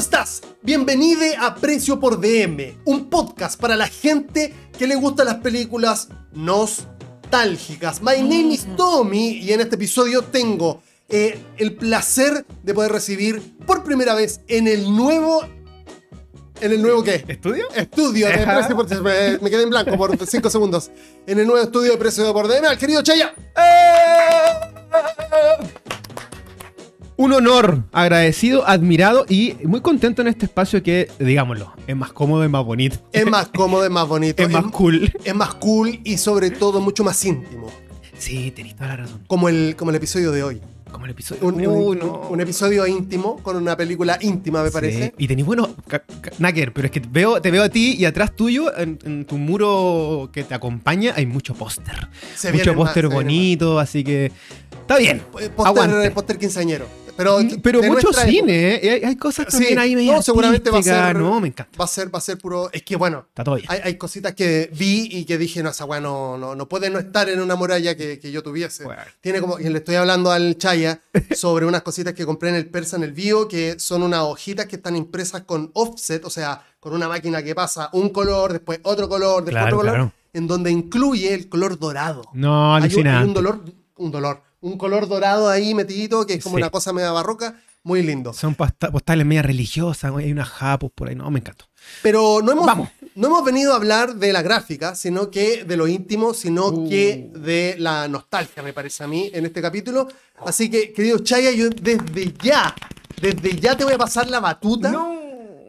estás? Bienvenido a Precio por DM, un podcast para la gente que le gustan las películas nostálgicas. My name is Tommy y en este episodio tengo eh, el placer de poder recibir por primera vez en el nuevo ¿En el nuevo qué? ¿Estudio? Estudio de Ajá. precio por me, me quedé en blanco por 5 segundos. En el nuevo estudio de precio por DM, al querido Chaya. Un honor, agradecido, admirado y muy contento en este espacio que, digámoslo, es más cómodo y más bonito. Es más cómodo, es más bonito. Es más cool. Es más cool y sobre todo mucho más íntimo. Sí, tenés toda la razón. Como el, como el episodio de hoy. Como el episodio. Un, Uy, un- no. un episodio íntimo con una película íntima, me Sí. parece. Y tenés bueno, ca- ca- Nacker, pero es que veo, te veo a ti y atrás tuyo, en, en tu muro que te acompaña, hay mucho póster. Se Mucho póster bonito, así que está bien. póster quinceañero. Pero, Pero de mucho cine, ¿eh? Hay, cosas Sí, también ahí medio no, seguramente va a ser- No, me encanta. Va a ser, va a ser puro. Es que bueno, hay, hay cositas que vi y que dije, no, esa weá no, no, no puede no estar en una muralla que, que yo tuviese. Bueno. Tiene como, y le estoy hablando al Chaya sobre unas cositas que compré en el Persa en el Bio, que son unas hojitas que están impresas con offset, o sea, con una máquina que pasa un color, después otro color, después Claro, otro color, claro. en donde incluye el color dorado. No, Hay un, hay un dolor, un dolor, un color dorado ahí metidito, que es como Sí. una cosa media barroca, muy lindo. Son postales media religiosas, hay unas japos por ahí. No, me encantó. Pero no hemos, Vamos. no hemos venido a hablar de la gráfica, sino que de lo íntimo, sino Uh. que de la nostalgia, me parece a mí, en este capítulo. Así que, querido Chaya, yo desde ya, desde ya te voy a pasar la batuta,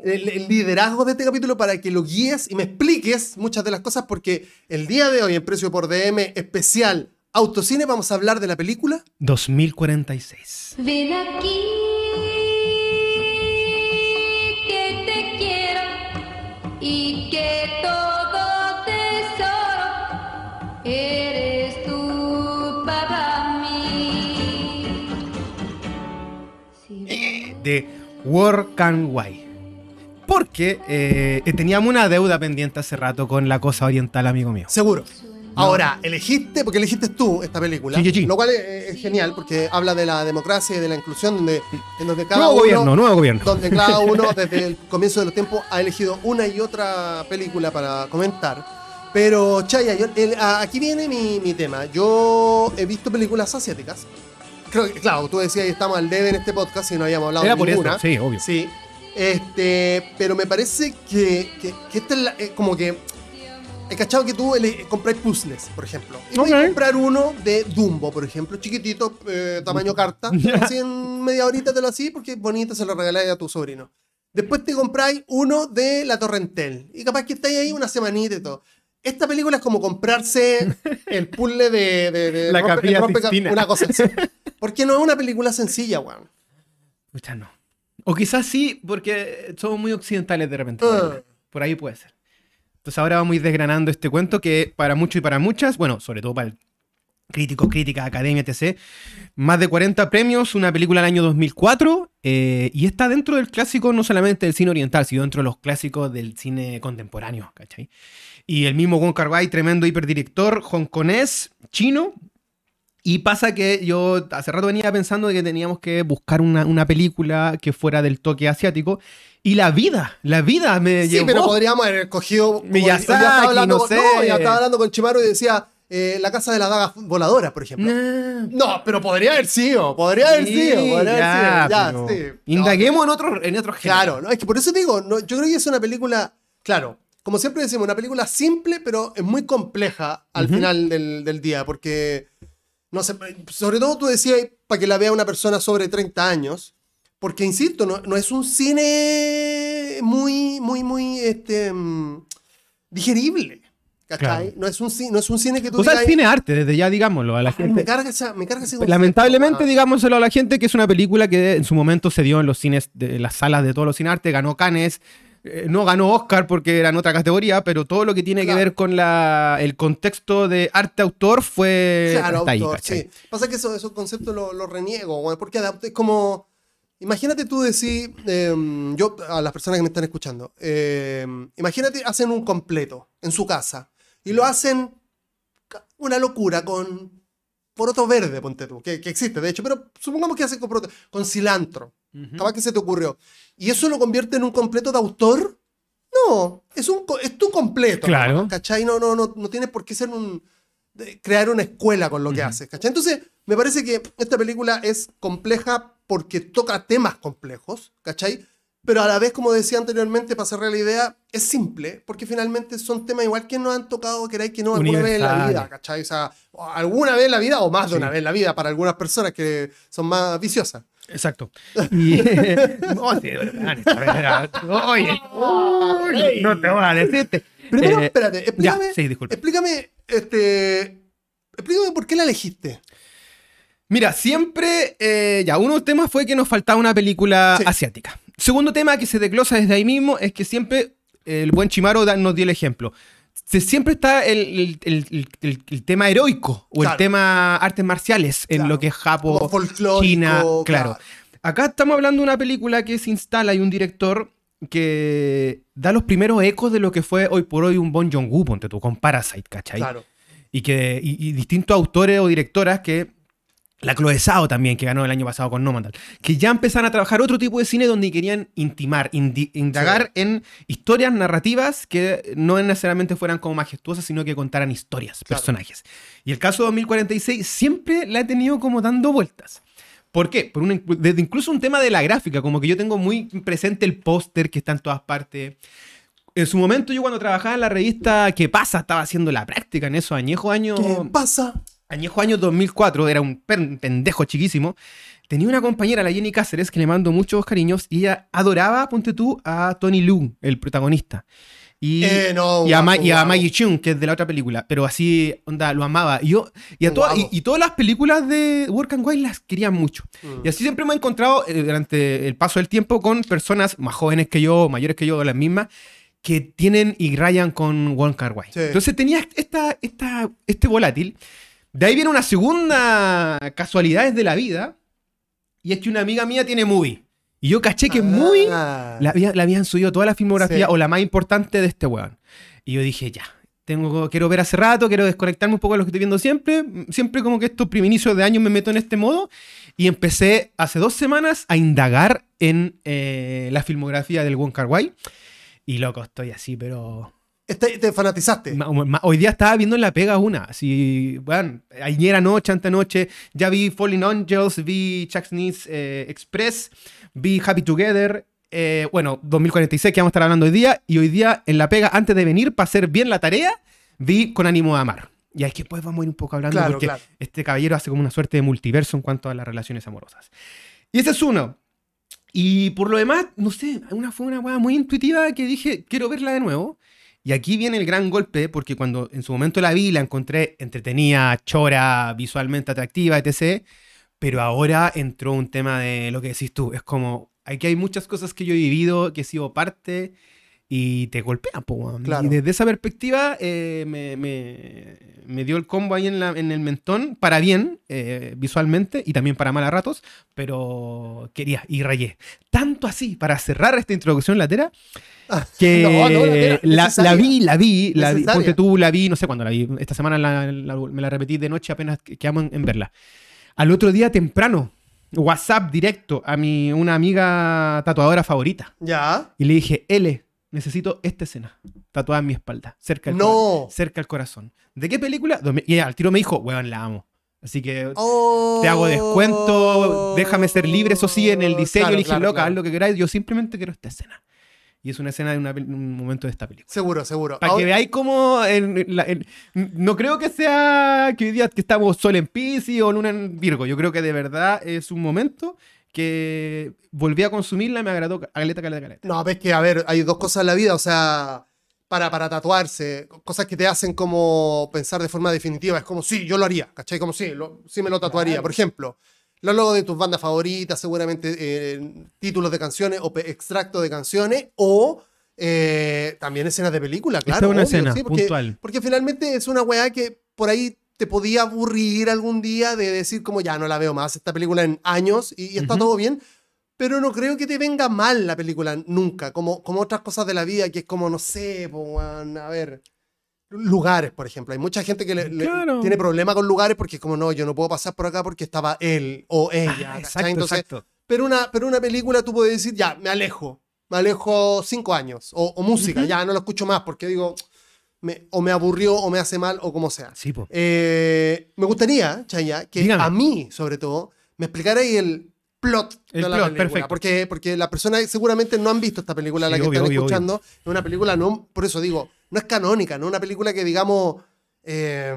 el, el liderazgo de este capítulo para que lo guíes y me expliques muchas de las cosas, porque el día de hoy, en Precio por DM especial Autocine, vamos a hablar de la película 2046. Ven aquí, que te quiero y que todo tesoro eres tú para mí. Si De Work and Why. Porque eh, teníamos una deuda pendiente hace rato con la cosa oriental, amigo mío. Seguro. Ahora, elegiste, porque elegiste tú esta película, Sí, sí, sí. lo cual es, es genial porque habla de la democracia y de la inclusión, donde, en donde cada Nuevo uno, gobierno, nuevo gobierno. donde cada uno desde el comienzo de los tiempos ha elegido una y otra película para comentar. Pero, Chaya, yo- el- a- aquí viene mi, mi tema. Yo he visto películas asiáticas. Creo que, claro, tú decías que estamos al debe en este podcast y no habíamos hablado Era de por ninguna. eso, sí, obvio. Sí. Este, pero me parece que, que, que esta es la- eh, como que. He cachado que tú compras puzzles, por ejemplo. Y voy a Ok. comprar uno de Dumbo, por ejemplo, chiquitito, eh, tamaño carta. Así en media horita te lo así porque es bonito, se lo regaláis a tu sobrino. Después te compráis uno de la Torrentel. Y capaz que estáis ahí una semanita y todo. Esta película es como comprarse el puzzle de, de- de La Capilla rompe- Sixtina. una cosa así. Porque no es una película sencilla, weón. Pucha, no. O quizás sí, porque somos muy occidentales de repente. Ah. Por ahí puede ser. Entonces ahora vamos a ir desgranando este cuento que para muchos y para muchas, bueno, sobre todo para críticos, críticas, academia, etc. Más de 40 premios, una película del año 2004 eh, y está dentro del clásico no solamente del cine oriental, sino dentro de los clásicos del cine contemporáneo, ¿cachai? Y el mismo Wong Kar Wai, tremendo hiperdirector hongkonés, chino, y pasa que yo hace rato venía pensando de que teníamos que buscar una película que fuera del toque asiático. Y la vida, la vida me Sí, llevó. pero podríamos haber escogido. como- Miyazaki, estaba hablando no ya estaba hablando con Chimaru y decía eh, La Casa de las Dagas Voladoras, por ejemplo. Nah. No, pero podría haber sido. Podría haber Sí, sido. Podría ya, haber sido. Ya, pero sí. Indaguemos en otros en géneros. Claro, no, es que por eso te digo, no, yo creo que es una película. Claro, como siempre decimos, una película simple, pero es muy compleja al final del, del día, porque. No sé, sobre todo tú decías para que la vea una persona sobre 30 años. Porque, insisto, no, no es un cine muy, muy, muy este, mm, digerible. Claro. No, es un, no es un cine que tú O sea, el digas, cine arte, desde ya digámoslo a la "Ay, me gente. carga, esa- me carga ese concepto". Lamentablemente, Ah. digámoselo a la gente que es una película que en su momento se dio en los cines, de las salas de todos los cine arte, ganó Cannes, eh, no ganó Oscar porque era en otra categoría, pero todo lo que tiene Claro. que ver con la, el contexto de arte-autor fue Claro, ahí, autor, sí. Pasa que eso- esos conceptos los lo reniego, porque es como. Imagínate tú decir, em, yo a las personas que me están escuchando, em, imagínate hacen un completo en su casa y lo hacen una locura con poroto verde, ponte tú, que, que existe de hecho, pero supongamos que hacen con poroto, con cilantro, Ujú. Capaz que se te ocurrió. ¿Y eso lo convierte en un completo de autor? No, es, un, es tu completo. Claro. ¿Cachai? No, no, no, no tienes por qué ser un. crear una escuela con lo que haces. ¿Cachai? Entonces, me parece que esta película es compleja porque toca temas complejos, ¿cachai? Pero a la vez, como decía anteriormente, para cerrar la idea, es simple, porque finalmente son temas igual que nos han tocado, queráis que no, alguna vez en la vida, ¿cachai? O sea, alguna vez en la vida o más de Sí. una vez en la vida para algunas personas que son más viciosas. Exacto. Y, sí. Oye, no te voy a decirte. Primero, Eh, espérate, ya, explícame, sí, disculpe. explícame, este, explícame por qué la elegiste. Mira, siempre, eh, ya, uno de los temas fue que nos faltaba una película Sí. asiática. Segundo tema que se desglosa desde ahí mismo es que siempre el buen Chimaro nos dio el ejemplo. Se- siempre está el, el- el- el- tema heroico o Claro. el tema artes marciales en Claro. lo que es Japón, China, claro. claro. Acá estamos hablando de una película que se instala y un director que da los primeros ecos de lo que fue hoy por hoy un Bon Joon-woo, ponte tú, con Parasite, ¿cachai? Claro. y que y, y distintos autores o directoras que la Chloe Zhao también que ganó el año pasado con Nomadland que ya empezaron a trabajar otro tipo de cine donde querían intimar indagar en historias narrativas que no necesariamente fueran como majestuosas sino que contaran historias Claro. personajes y el caso 2046 siempre la he tenido como dando vueltas ¿Por qué? Por un, desde incluso un tema de la gráfica, como que yo tengo muy presente el póster que está en todas partes. En su momento, yo cuando trabajaba en la revista ¿Qué pasa? Estaba haciendo la práctica en esos añejos años. ¿Qué pasa? Añejo año 2004, era un pendejo chiquísimo. Tenía una compañera, la Jenny Cáceres, que le mando muchos cariños y ella adoraba, ponte tú, a Tony Lu, el protagonista. Y, Eh, no, y, a, Ma- guapo, y a guapo. Maggie Chung, que es de la otra película, pero así, onda, lo amaba. Y, yo, y, a todas- y, todas las películas de Work and Wild las quería mucho. Mm. Y así siempre me he encontrado eh, durante el paso del tiempo con personas más jóvenes que yo, mayores que yo, las mismas, que tienen y rayan con Kar Wai. Sí. Entonces tenía esta, esta, este volátil. De ahí viene una segunda casualidad de la vida. Y es que una amiga mía tiene movie. Y yo caché que muy Ah. la, había- la habían subido toda la filmografía Sí. o la más importante de este weón. Y yo dije, ya, tengo, quiero ver hace rato, quiero desconectarme un poco de lo que estoy viendo siempre. Siempre como que estos inicios de año me meto en este modo. Y empecé hace dos semanas a indagar en eh, la filmografía del Wong Kar Wai. Y loco, estoy así, pero... Este- te fanatizaste. ma- ma- Hoy día estaba viendo en la pega una. Así, bueno, ayer anoche, antenoche, ya vi Falling Angels, vi Chuck's Knees eh, Express, vi Happy Together. eh, bueno, 2046 que vamos a estar hablando hoy día. Y hoy día en la pega, antes de venir para hacer bien la tarea, vi Con ánimo de amar. Y ahí que después vamos a ir un poco hablando Claro, porque claro. este caballero hace como una suerte de multiverso en cuanto a las relaciones amorosas. Y ese es uno. Y por lo demás, no sé, una, fue una weá muy intuitiva que dije, quiero verla de nuevo. Y aquí viene el gran golpe, porque cuando en su momento la vi, la encontré entretenida, chora, visualmente atractiva, etc. Pero ahora entró un tema de lo que decís tú. Es como, aquí hay muchas cosas que yo he vivido, que he sido parte, y te golpean, po. Claro. Y desde esa perspectiva eh, me, me- me dio el combo ahí en, la- en el mentón, para bien, eh, visualmente, y también para mal a ratos, pero quería y rayé. Tanto así, para cerrar esta introducción latera, que No, no, latera, la, la vi, la vi, la vi, ponte tú, la vi, no sé cuándo la vi, esta semana la- me la repetí de noche apenas que- quedamos en, en verla. Al otro día temprano, WhatsApp directo a mi, una amiga tatuadora favorita. Ya. Y le dije, L, necesito esta escena, tatuada en mi espalda, cerca del, No. cerca al corazón. ¿De qué película? Y al tiro me dijo, weón, la amo. Así que Oh. te hago descuento, déjame ser libre, eso sí, en el diseño. Claro, dije, claro, loca, claro. haz lo que queráis, yo simplemente quiero esta escena. Y es una escena de una un momento de esta película. Seguro, seguro. Para que veáis cómo. en la- en- no creo que sea que hoy día que estamos sol en Pisces o luna en Virgo. Yo creo que de verdad es un momento que volví a consumirla y me agradó caleta, caleta, caleta. No, ves que, a ver, hay dos cosas en la vida, o sea, para, para tatuarse, cosas que te hacen como pensar de forma definitiva, es como, sí, yo lo haría, ¿cachai? Como, sí, lo- sí me lo tatuaría. Claro. Por ejemplo, los logos de tus bandas favoritas, seguramente eh, títulos de canciones o extractos de canciones, o eh, también escenas de película, Esta claro. es una obvio, escena sí, porque, puntual. porque finalmente es una weá que por ahí te podía aburrir algún día de decir como ya no la veo más esta película en años y, y está Ujú. todo bien, pero no creo que te venga mal la película nunca, como, como otras cosas de la vida que es como, no sé, po, a ver, lugares, por ejemplo. Hay mucha gente que le- le- Claro. tiene problema con lugares porque es como, no, yo no puedo pasar por acá porque estaba él o ella. Ah, exacto, Entonces, exacto. pero una, pero una película tú puedes decir, ya, me alejo. Me alejo cinco años. O, o música, ya no lo escucho más porque digo, me- o me aburrió o me hace mal o como sea. Sí, po. Eh, me gustaría, Chaya, que Dígame. a mí, sobre todo, me explicara el plot El de la plot, película. perfecto. Porque, porque las personas seguramente no han visto esta película, la Sí, que obvio, están obvio, escuchando. Es una película, no, por eso digo, no es canónica, no es una película que digamos. eh,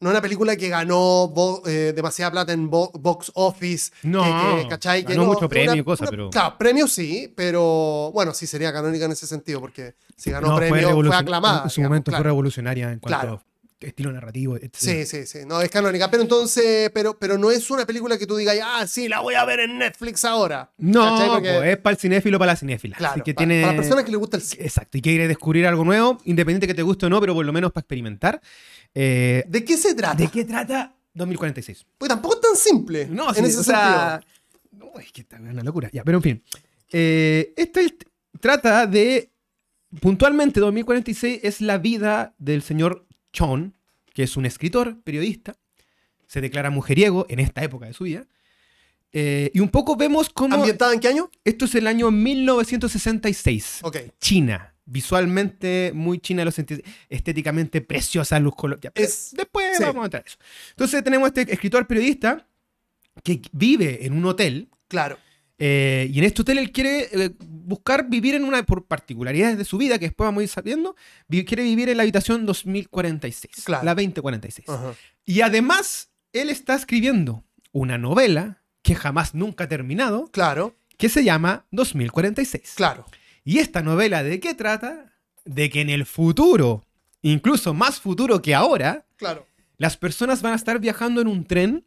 no es una película que ganó bo- eh, demasiada plata en bo- box office. No, que, que, ¿cachai? Que ganó mucho premio una- y cosas, una- pero- Claro, premios sí, pero bueno, sí sería canónica en ese sentido, porque si ganó No, premio fue, aclamada. En su digamos, momento claro. fue revolucionaria en cuanto Claro. a estilo narrativo, etc. Sí, sí, sí. No, es canónica. Pero entonces, pero, pero no es una película que tú digas, ah, sí, la voy a ver en Netflix ahora. No. Porque- po, es para el cinéfilo, para la cinéfila. claro, Así que pa- tiene... para las personas que les gusta el cine. Exacto, y quiere descubrir algo nuevo, independiente que te guste o no, pero por lo menos para experimentar. Eh, ¿De qué se trata? ¿De qué trata 2046? Pues tampoco es tan simple. No, en sí, ese o sea, no, es que está una locura. Ya, pero en fin. Eh, este trata de. Puntualmente, 2046 es la vida del señor Chon, que es un escritor, periodista. Se declara mujeriego en esta época de su vida. Eh, y un poco vemos sentido. cómo. ¿Ambientada en qué año? Esto es el año 1966. Ok. China. Visualmente muy china, lo sentí estéticamente preciosa, luz color. ya, Es- después sí. vamos a entrar a eso. Entonces tenemos este escritor periodista que vive en un hotel. Claro. eh, y en este hotel él quiere eh, buscar vivir en una, por particularidades de su vida, que después vamos a ir sabiendo, vi- quiere vivir en la habitación 2046, Claro. la 2046. Ajá. Y además, él está escribiendo una novela que jamás nunca ha terminado, Claro. que se llama 2046. Claro. ¿Y esta novela de qué trata? De que en el futuro, incluso más futuro que ahora, Claro. las personas van a estar viajando en un tren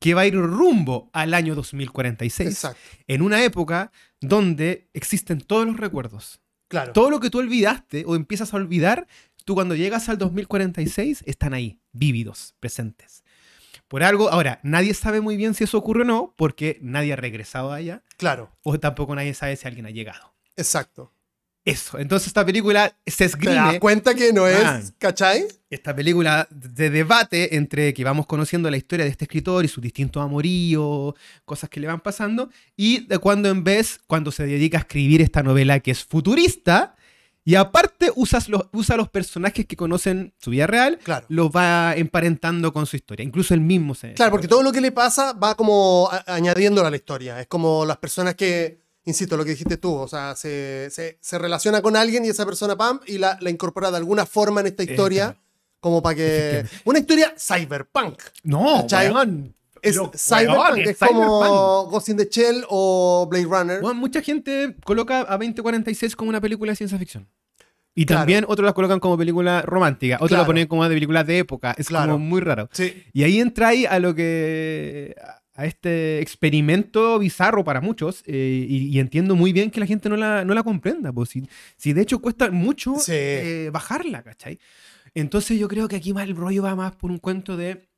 que va a ir rumbo al año 2046, Exacto. en una época donde existen todos los recuerdos. Claro. Todo lo que tú olvidaste o empiezas a olvidar, tú cuando llegas al 2046 están ahí, vívidos, presentes. Por algo, ahora, nadie sabe muy bien si eso ocurre o no, porque nadie ha regresado allá, Claro. o tampoco nadie sabe si alguien ha llegado. Exacto. Eso, entonces esta película se ¿Te das esgrime, cuenta que no es, ¿cachai? esta película de debate entre que vamos conociendo la historia de este escritor y sus distintos amoríos, cosas que le van pasando, y de cuando en vez, cuando se dedica a escribir esta novela que es futurista, y aparte usas los, usa los personajes que conocen su vida real, Claro. los va emparentando con su historia, incluso él mismo se... Claro, porque todo lo que le pasa va como añadiéndolo a la historia. Es como las personas que, insisto, lo que dijiste tú, o sea, se, se- se relaciona con alguien y esa persona, pam, y la, la incorpora de alguna forma en esta historia, como para que... Una historia cyberpunk. No. Es cyberpunk, es es como cyberpunk. Ghost in the Shell o Blade Runner. Bueno, mucha gente coloca a 2046 como una película de ciencia ficción. Y Claro. también otros la colocan como película romántica, otros Claro. la ponen como de película de época. Es Claro. como muy raro. Sí, Y ahí entra ahí a lo que. A este experimento bizarro para muchos. eh, y, y entiendo muy bien que la gente no la, no la comprenda. Pues, si, si de hecho cuesta mucho Sí. eh, bajarla, ¿cachai? Entonces yo creo que aquí más el rollo va más por un cuento de.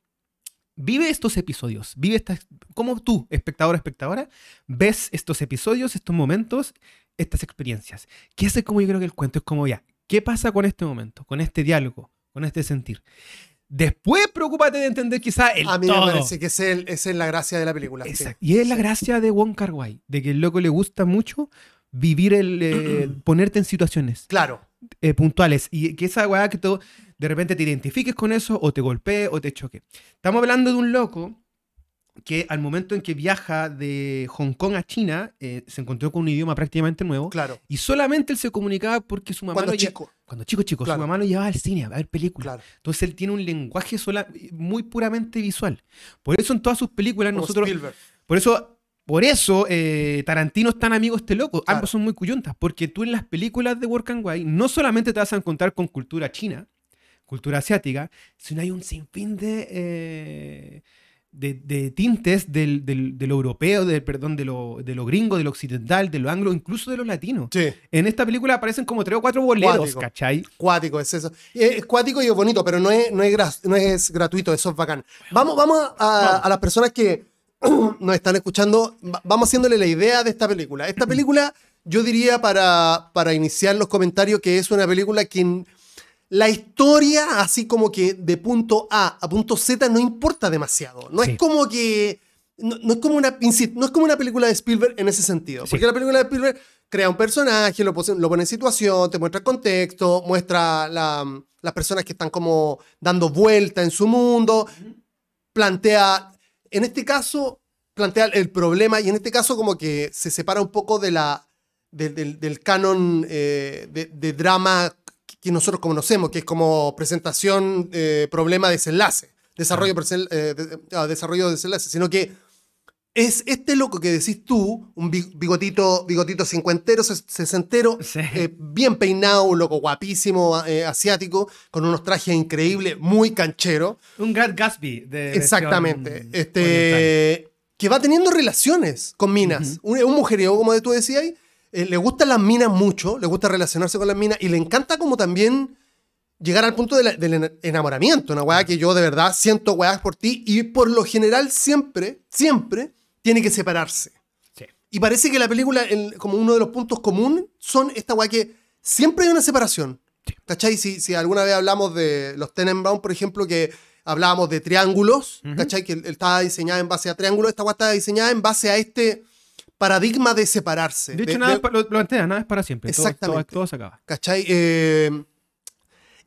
Vive estos episodios, vive estas. Como tú, espectador espectadora, ves estos episodios, estos momentos, estas experiencias. Que ese es como yo creo que el cuento es como ya. ¿Qué pasa con este momento, con este diálogo, con este sentir? Después preocúpate de entender quizá el a mí todo. me parece que esa es, la gracia de la película. sí. Exacto. Y es la gracia de Wong Kar Wai, de que el loco le gusta mucho vivir el eh, ponerte en situaciones Claro, eh, puntuales y que esa weá que de repente te identifiques con eso o te golpee o te choque. Estamos hablando de un loco que al momento en que viaja de Hong Kong a China eh, se encontró con un idioma prácticamente nuevo claro. y solamente él se comunicaba porque su mamá Cuando lo chico. cuando chico chico Claro. su mamá lo llevaba al cine a ver películas Claro. entonces él tiene un lenguaje sola, muy puramente visual por eso en todas sus películas Como nosotros Spielberg. por eso, por eso eh, Tarantino es tan amigo este loco. Claro. Ambos son muy cuyuntas. Porque tú en las películas de Work and Wai no solamente te vas a encontrar con cultura china, cultura asiática, sino hay un sinfín de, eh, de, de tintes del, del- de lo europeo, del, perdón, de lo, de lo gringo, de lo occidental, de lo anglo, incluso de lo latino. Sí. En esta película aparecen como tres o cuatro boleros, Cuático. ¿cachai? Cuático es eso. Es cuático y es bonito, pero no es, no es, no es gratuito, eso es bacán. Vamos, vamos a, a las personas que nos están escuchando, va- vamos haciéndole la idea de esta película. Esta película, yo diría para, para iniciar los comentarios que es una película que la historia, así como que de punto A a punto Z, no importa demasiado. No Sí. es como que no, no es como una, insisto, no es como una película de Spielberg en ese sentido. Sí. Porque la película de Spielberg crea un personaje, lo, pose- lo pone en situación, te muestra el contexto, muestra la- las personas que están como dando vuelta en su mundo, plantea, en este caso, plantea el problema y en este caso como que se separa un poco de la, de- del, del canon eh, de, de drama que nosotros conocemos, que es como presentación, eh, problema, desenlace, desarrollo, eh, de- ah, desarrollo, desenlace, sino que es este loco que decís tú, un bi- bigotito, bigotito cincuentero, ses- sesentero, Sí. eh, bien peinado, un loco guapísimo, eh, asiático, con unos trajes increíbles, muy canchero. Un Grant Gatsby. De Exactamente. Este, que va teniendo relaciones con minas. un, un mujeriego, como tú decías, ahí, eh, le gustan las minas mucho, le gusta relacionarse con las minas y le encanta como también llegar al punto de la- del ena- enamoramiento. Una weá que yo de verdad siento weá por ti y por lo general siempre, siempre tiene que separarse. Sí. Y parece que la película, el- como uno de los puntos comunes, son esta weá que siempre hay una separación. ¿Cachai? Si, si alguna vez hablamos de los Tenenbaum, por ejemplo, que hablábamos de triángulos, ¿cachai? Que él, él estaba diseñada en base a triángulos, esta weá está diseñada en base a este paradigma de separarse. De hecho, de- nada de- es pa- lo lo plantea, nada es para siempre. Exactamente. Todo, todo se acaba. ¿Cachai? Eh,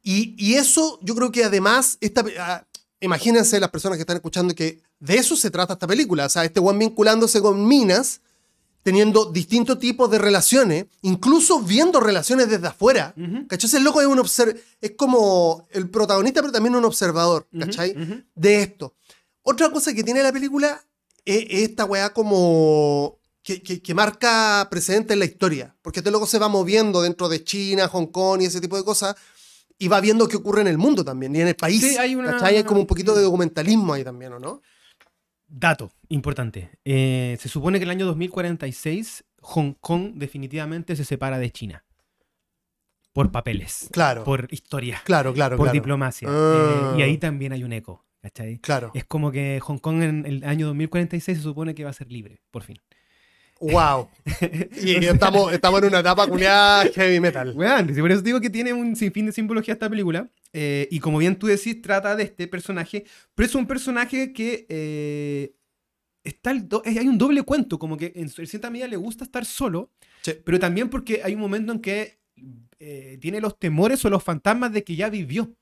y, y eso, yo creo que además, esta, ah, imagínense las personas que están escuchando que de eso se trata esta película. O sea, este one vinculándose con minas, teniendo distintos tipos de relaciones, incluso viendo relaciones desde afuera. ¿Cachai? Ese loco es un obser es como el protagonista, pero también un observador, ¿cachai? De esto. Otra cosa que tiene la película es esta weá como que, que- que marca precedente en la historia. Porque este loco se va moviendo dentro de China, Hong Kong y ese tipo de cosas. Y va viendo qué ocurre en el mundo también y en el país. Sí, hay una- ¿cachai? Hay como un poquito de documentalismo ahí también, ¿o no? Dato importante. Eh, se supone que en el año 2046 Hong Kong definitivamente se separa de China. Por papeles. Claro. Por historia. Claro, claro, por claro. diplomacia. Ah. Eh, y ahí también hay un eco. ¿Cachai? Claro. Es como que Hong Kong en el año 2046 se supone que va a ser libre, por fin. Wow. y estamos, estamos en una etapa culiada heavy metal. Y por eso digo que tiene un sinfín de simbología esta película. eh, y como bien tú decís, trata de este personaje. Pero es un personaje que eh, está el do- hay un doble cuento. Como que en cierta medida le gusta estar solo. Sí. Pero también porque hay un momento en que eh, tiene los temores o los fantasmas de que ya vivió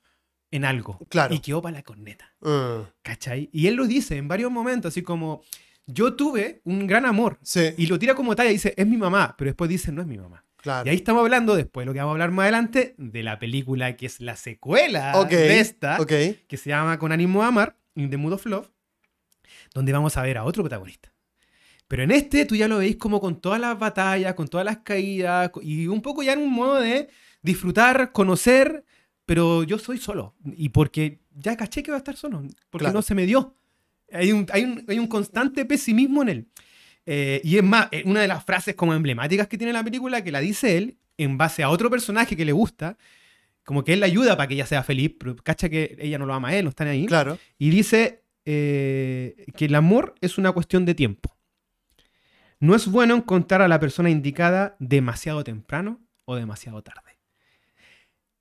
en algo. Claro. Y quedó para la corneta. Mm, ¿Cachai? Y él lo dice en varios momentos, así como, yo tuve un gran amor. sí, Y lo tira como talla y dice, es mi mamá, pero después dice, no es mi mamá. claro. Y ahí estamos hablando, después lo que vamos a hablar más adelante, de la película que es la secuela Ok, de esta, ok. que se llama Con ánimo de amar, In the Mood of Love, donde vamos a ver a otro protagonista. Pero en este tú ya lo veis como con todas las batallas, con todas las caídas, y un poco ya en un modo de disfrutar, conocer, pero yo soy solo. Y porque ya caché que va a estar solo, porque Claro. no se me dio. Hay un, hay un, hay un constante pesimismo en él. Eh, y es más, eh, una de las frases como emblemáticas que tiene la película, que la dice él, en base a otro personaje que le gusta, como que él la ayuda para que ella sea feliz, pero cacha que ella no lo ama a él, no están ahí. Claro. Y dice eh, que el amor es una cuestión de tiempo. No es bueno encontrar a la persona indicada demasiado temprano o demasiado tarde.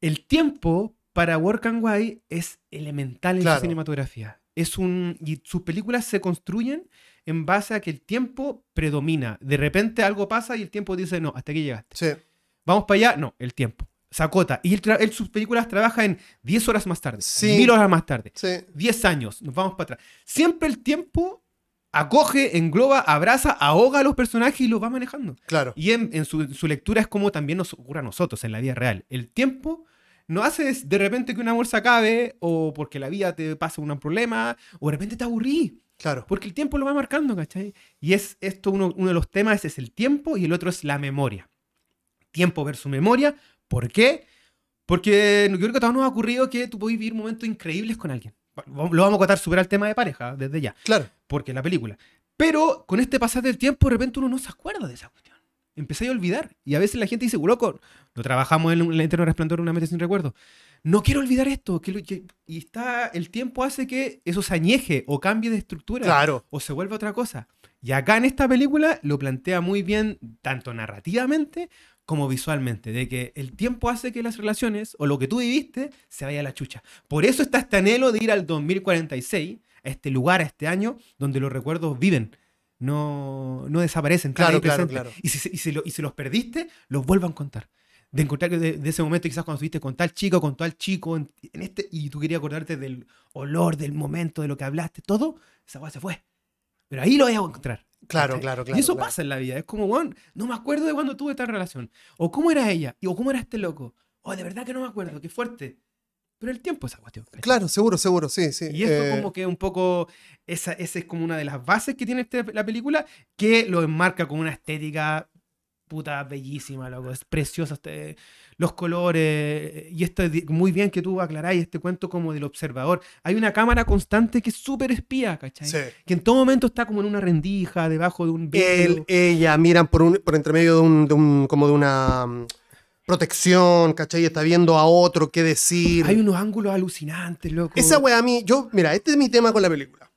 El tiempo para Work and Why es elemental en Claro. su cinematografía. Es un, y sus películas se construyen en base a que el tiempo predomina. De repente algo pasa y el tiempo dice, no, hasta aquí llegaste. Sí. Vamos para allá, no, el tiempo. Se acota. Y él, él sus películas trabaja en 10 horas más tarde, Sí. mil horas más tarde. Sí. 10 años, nos vamos para atrás. Siempre el tiempo acoge, engloba, abraza, ahoga a los personajes y los va manejando. Claro. Y en, en su, en su lectura es como también nos ocurre a nosotros en la vida real. El tiempo no hace des- de repente que un amor se acabe o porque la vida te pasa un problema o de repente te aburrí. Claro. Porque el tiempo lo va marcando, ¿cachai? Y es esto uno, uno de los temas es el tiempo y el otro es la memoria. Tiempo versus memoria. ¿Por qué? Porque yo creo que a todos nos ha ocurrido que tú puedes vivir momentos increíbles con alguien. Lo vamos a acotar súper al tema de pareja desde ya, Claro. porque es la película. Pero con este pasar del tiempo, de repente uno no se acuerda de esa cuestión. Empecé a olvidar. Y a veces la gente dice, loco, lo trabajamos en el eterno resplandor una mente sin recuerdo. No quiero olvidar esto. que lo- que- y está, el tiempo hace que eso se añeje o cambie de estructura Claro. o se vuelva otra cosa. Y acá en esta película lo plantea muy bien, tanto narrativamente como visualmente, de que el tiempo hace que las relaciones o lo que tú viviste se vaya a la chucha. Por eso está este anhelo de ir al 2046 a este lugar, a este año, donde los recuerdos viven. No, no desaparecen. Claro, claro, claro. Y si, y si lo- y si los perdiste, los vuelvan a contar. De encontrar que de, de ese momento, quizás cuando estuviste con tal chico, con tal chico, en, en este, y tú querías acordarte del olor, del momento, de lo que hablaste, todo, esa weá se fue. Pero ahí lo vas a encontrar. Claro, claro, claro. Y eso claro. pasa en la vida. Es como, weón, no me acuerdo de cuando tuve tal relación. O cómo era ella. O cómo era este loco. O de verdad que no me acuerdo. Qué fuerte. Pero el tiempo es esa cuestión. ¿cachai? Claro, seguro, seguro, sí, sí. Y esto Eh, como que un poco, esa, esa es como una de las bases que tiene este- la película, que lo enmarca con una estética puta bellísima, loco, es preciosa, este- los colores, y esto es muy bien que tú aclaráis este cuento como del observador. Hay una cámara constante que es súper espía, ¿cachai? sí. Que en todo momento está como en una rendija, debajo de un Él, vidrio. ella miran por, un, por entre medio de un, de un- como de una protección, ¿cachai? Está viendo a otro qué decir. Hay unos ángulos alucinantes, loco. Esa wea a mí, yo, mira, este es mi tema con la película.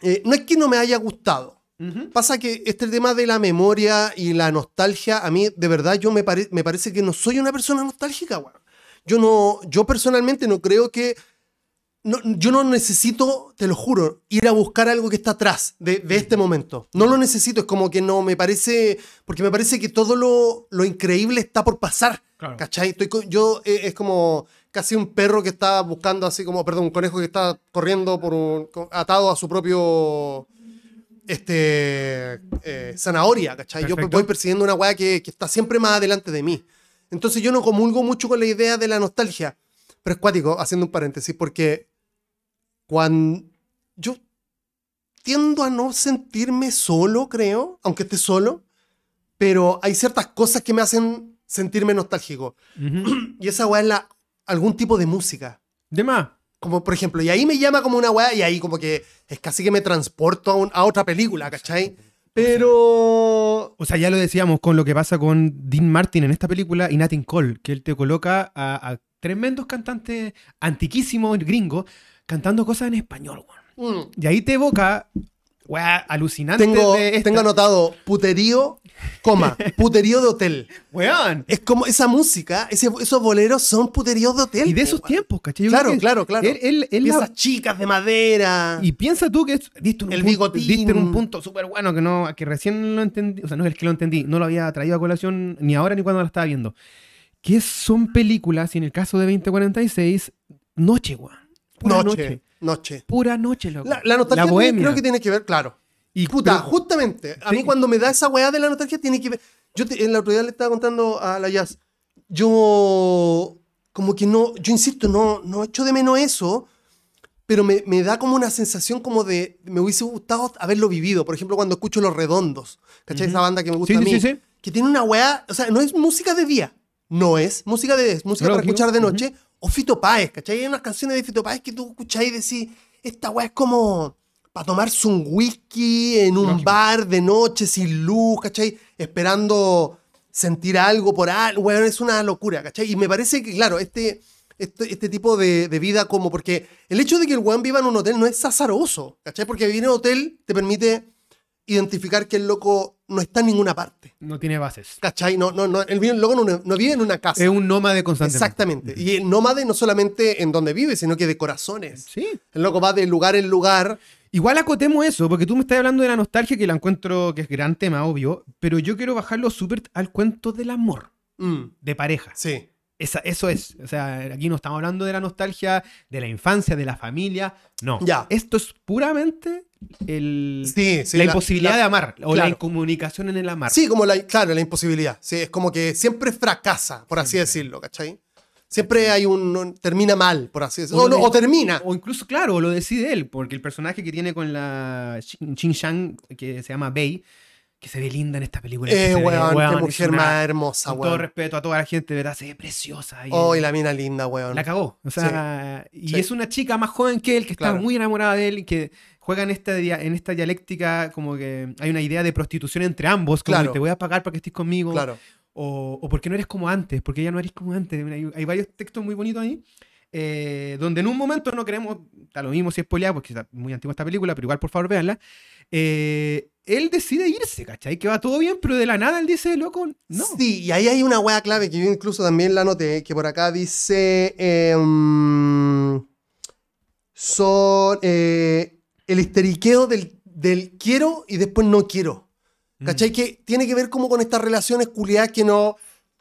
Eh, no es que no me haya gustado. Pasa que este tema de la memoria y la nostalgia, a mí de verdad yo me, pare- me parece que no soy una persona nostálgica, weón. Yo no, yo personalmente no creo que, no, yo no necesito, te lo juro, ir a buscar algo que está atrás de, de este momento. No lo necesito, es como que no me parece, porque me parece que todo lo, lo increíble está por pasar. Claro. ¿Cachai? Estoy yo eh, es como casi un perro que está buscando así como, perdón, un conejo que está corriendo por un, atado a su propio este eh, zanahoria, ¿cachai? Yo voy persiguiendo una weá que, que está siempre más adelante de mí. Entonces yo no comulgo mucho con la idea de la nostalgia. Pero es cuático, haciendo un paréntesis, porque cuando yo tiendo a no sentirme solo, creo, aunque esté solo, pero hay ciertas cosas que me hacen sentirme nostálgico. Y esa weá es la, algún tipo de música. De más. Como por ejemplo, y ahí me llama como una weá, y ahí como que es casi que me transporto a, un- a otra película, ¿cachai? Pero. O sea, ya lo decíamos con lo que pasa con Dean Martin en esta película y Nat Cole, que él te coloca a, a tremendos cantantes antiquísimos gringos cantando cosas en español, weón. mm, Y ahí te evoca, weá, alucinante tengo, de esta- tengo anotado puterío, coma, puterío de hotel. Weón. Es como esa música, ese- esos boleros son puteríos de hotel. Y de esos weón. tiempos, ¿cachai? Yo Claro, creo que claro, claro. Él, él- él la- chicas de madera. Y piensa tú que es- diste, un El punto, diste un punto súper bueno que, no, que recién lo entendí, o sea, no es el que lo entendí, no lo había traído a colación ni ahora ni cuando lo estaba viendo. Que son películas, y en el caso de 2046, noche, weón. Pura noche, noche. noche. Pura noche, loco. La, la nostalgia tiene- bohemia. creo que tiene que ver, claro. Y Puta, pero- justamente, a Sí. mí cuando me da esa weá de la nostalgia tiene que ver. Yo te- en la día le estaba contando a la Jazz. Yo, como que no, yo insisto, no, no echo de menos eso, pero me, me da como una sensación como de. Me hubiese gustado haberlo vivido. Por ejemplo, cuando escucho Los Redondos, ¿cachai? Esa banda que me gusta Sí, a mí. sí, sí. Que tiene una weá, o sea, no es música de día. No es música de día, es música para escuchar de noche. O Fito Páez, ¿cachai? Hay unas canciones de Fito Páez que tú escucháis y decís, esta weá es como para tomarse un whisky en un Lógico. bar de noche sin luz, ¿cachai? Esperando sentir algo por algo, weón, es una locura, ¿cachai? Y me parece que, claro, este, este, este tipo de, de vida como, porque el hecho de que el weón viva en un hotel no es azaroso, ¿cachai? Porque vivir en un hotel te permite identificar que el loco no está en ninguna parte, No tiene bases. ¿cachai? No, no, no, el, loco no, no vive en una casa. Es un nómade constante. Exactamente. Y el nómade no solamente en donde vive, sino que de corazones. Sí. El loco va de lugar en lugar. Igual acotemos eso, porque tú me estás hablando de la nostalgia, que la encuentro que es gran tema, obvio, pero yo quiero bajarlo súper al cuento del amor, Mm, de pareja. sí. Esa- eso es. O sea, aquí no estamos hablando de la nostalgia, de la infancia, de la familia. No. Ya. Esto es puramente el, Sí, sí. la, imposibilidad la- de amar o la incomunicación en el amar. Sí, como la, claro, la imposibilidad. Sí, es como que siempre fracasa, por así decirlo, ¿cachai? Siempre hay un, un- termina mal, por así decirlo. O O, no, o termina. O incluso, claro, lo decide él, porque el personaje que tiene con la Shin Shang, que se llama Bei, que se ve linda en esta película. Eh, weón, weón, qué mujer una- más hermosa, Con todo weón. respeto a toda la gente, ¿verdad? Se ve preciosa. y- Oh, y la mina linda, weón. La cagó. O sea, y sí. es una chica más joven que él, que está muy enamorada de él y que juega en esta, en esta dialéctica como que hay una idea de prostitución entre ambos, como Claro. que te voy a pagar para que estés conmigo, Claro. o, o porque no eres como antes, porque ya no eres como antes. Hay, hay varios textos muy bonitos ahí, eh, donde en un momento no queremos, está lo mismo si es spoileado, porque está muy antigua esta película, pero igual por favor véanla. eh, él decide irse, ¿cachai? Que va todo bien, pero de la nada él dice, loco, no. Sí, y ahí hay una wea clave que yo incluso también la noté, que por acá dice... em, son... el histeriqueo del, del quiero y después no quiero. Mm. ¿Cachai? Que tiene que ver como con estas relaciones culiadas que no,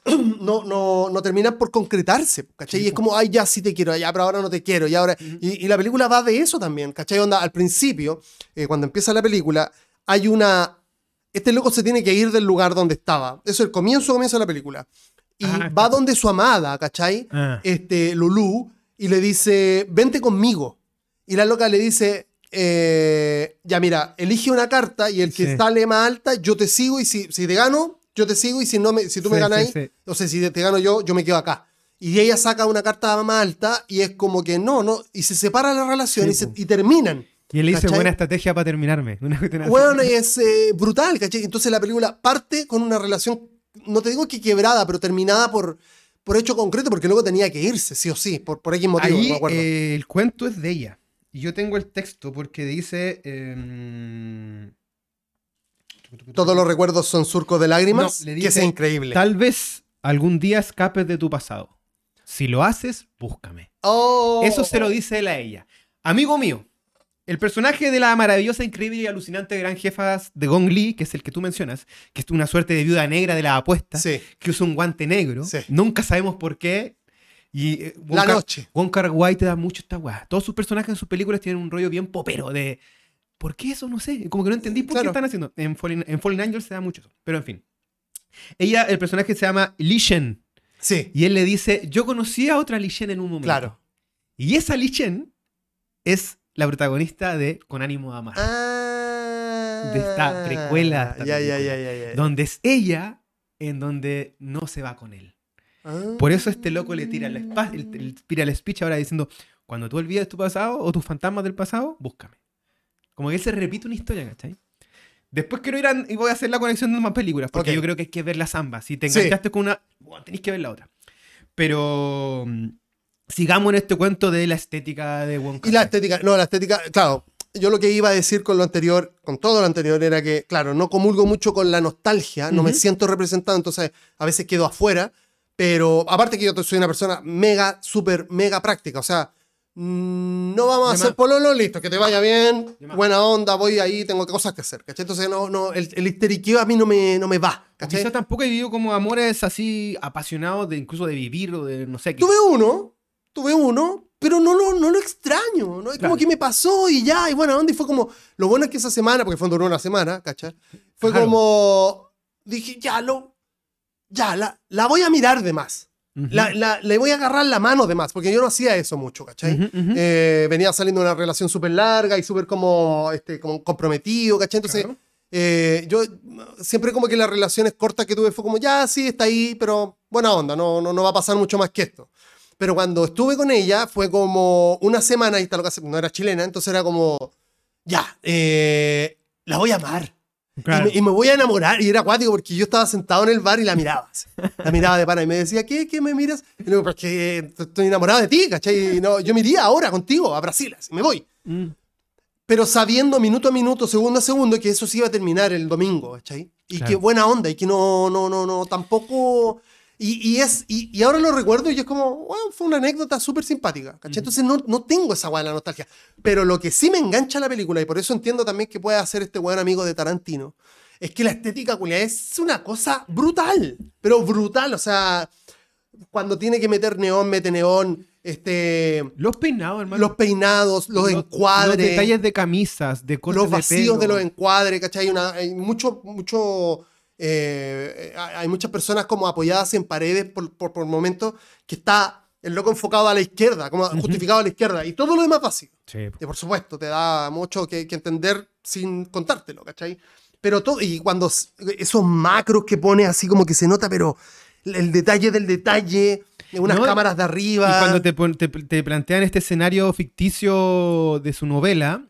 no, no, no terminan por concretarse. ¿Cachai? Sí, y es como, ay, ya sí te quiero, ya, pero ahora no te quiero. Y, ahora... y, y la película va de eso también. ¿Cachai? Onda, al principio, eh, cuando empieza la película, hay una. Este loco se tiene que ir del lugar donde estaba. Eso es el comienzo, de la película. Y Ah, va donde su amada, ¿cachai? Ah. este, Lulu y le dice, vente conmigo. Y la loca le dice, eh, ya mira, elige una carta y el que Sí. sale más alta, yo te sigo y si, si te gano, yo te sigo y si, no me, si tú me ganas sí, ahí, o sea, si te gano yo, yo me quedo acá. Y ella saca una carta más alta y es como que no, no, y se separa la relación y, se- po. y terminan. Y él dice ¿Cachai? buena estrategia para terminarme. Una. Bueno, y es eh, brutal, ¿cachai? Entonces la película parte con una relación, no te digo que quebrada, pero terminada por, por hecho concreto, porque luego tenía que irse, sí o sí, por, por X motivo, Ahí no me acuerdo. eh, el cuento es de ella. Y yo tengo el texto porque dice. em, Todos los recuerdos son surcos de lágrimas, No, le que es dice, increíble. Tal vez algún día escapes de tu pasado. Si lo haces, búscame. Oh. Eso se lo dice él a ella. Amigo mío, el personaje de la maravillosa, increíble y alucinante gran jefa de Gong Li, que es el que tú mencionas, que es una suerte de viuda negra de la apuesta, Sí, que usa un guante negro, Sí. nunca sabemos por qué. Y eh, la Kar- noche. Wong Kar Wai te da mucho esta weá. Todos sus personajes en sus películas tienen un rollo bien popero de. ¿Por qué eso? No sé. Como que no entendí por Claro. qué están haciendo. En Fallen, en Fallen Angels se da mucho eso. Pero en fin. Ella, el personaje se llama Li Shen. Sí, Y él le dice: Yo conocí a otra Li Shen en un momento. claro. Y esa Li Shen es la protagonista de Con ánimo de amar. Ah, De esta precuela esta ya, película. ya, ya, ya. Donde es ella en donde no se va con él. Ah. Por eso este loco le tira el, el, el- tira el speech ahora diciendo, cuando tú olvides tu pasado o tus fantasmas del pasado, búscame. Como que él se repite una historia, ¿cachai? Después quiero ir a, y voy a hacer la conexión de más películas, porque Ok. yo creo que hay que verlas ambas. Si te Sí. enganchaste con una, bueno, tenéis que ver la otra. Pero mm, sigamos en este cuento de la estética de Wong Y la estética, no, la estética, claro. Yo lo que iba a decir con lo anterior, con todo lo anterior, era que, claro, no comulgo mucho con la nostalgia, no me Ujú. siento representado, entonces a veces quedo afuera, pero aparte que yo soy una persona mega, súper, mega práctica, o sea, no vamos a hacer pololo, listo, que te vaya bien, buena onda, voy ahí, tengo cosas que hacer, ¿cachai? Entonces, no, no, el, el histeriqueo a mí no me, no me va, ¿cachai? Quizás tampoco he vivido como amores así apasionados de incluso de vivir o de no sé qué. Tuve uno, tuve uno, pero no lo, no lo extraño, ¿no? Es Claro. como que me pasó y ya, y bueno, ¿dónde? Y fue como, lo bueno es que esa semana, porque fue duró una semana, ¿cachai? Fue Claro. como, dije, ya, lo, ya, la, la voy a mirar de más. La, la- le voy a agarrar la mano de más, porque yo no hacía eso mucho, ¿cachai? Eh, venía saliendo de una relación súper larga y súper como, este, como comprometido, ¿cachai? Entonces, Claro. eh, yo siempre como que las relaciones cortas que tuve fue como, ya, sí, está ahí, pero buena onda, no, no, no va a pasar mucho más que esto. Pero cuando estuve con ella fue como una semana, y tal, no era chilena, entonces era como, ya, eh, la voy a amar. Y Claro. me, y me voy a enamorar. Y era acuático porque yo estaba sentado en el bar y la miraba. así. La miraba de pana y me decía, ¿qué, qué me miras? Y le digo, porque estoy enamorado de ti, ¿cachai? Y no, yo me iría ahora contigo a Brasil, así, me voy. Mm. Pero sabiendo minuto a minuto, segundo a segundo, que eso se iba a terminar el domingo, ¿cachai? Y Claro. que buena onda, y que no, no, no, no, tampoco... Y, y es, y, y ahora lo recuerdo y es como, bueno, fue una anécdota súper simpática, ¿cachai? Entonces no, no tengo esa buena nostalgia. Pero lo que sí me engancha la película, y por eso entiendo también que puede hacer este buen amigo de Tarantino, es que la estética culia es una cosa brutal, pero brutal, o sea, cuando tiene que meter neón, mete neón, este, Los peinados, hermano. los peinados, los, encuadres, Los detalles de camisas, de cortes los vacíos de, de, los encuadres, ¿cachai? Hay, una, hay mucho, mucho, eh, hay muchas personas como apoyadas en paredes por, por, por momentos que está el loco enfocado a la izquierda, como justificado a la izquierda, y todo lo demás vacío. Sí. Y por supuesto, te da mucho que, que entender sin contártelo, ¿cachai? Pero todo, y cuando esos macros que pone así como que se nota, pero el, detalle del detalle, unas No, cámaras de arriba. Y cuando te, te, te plantean este escenario ficticio de su novela,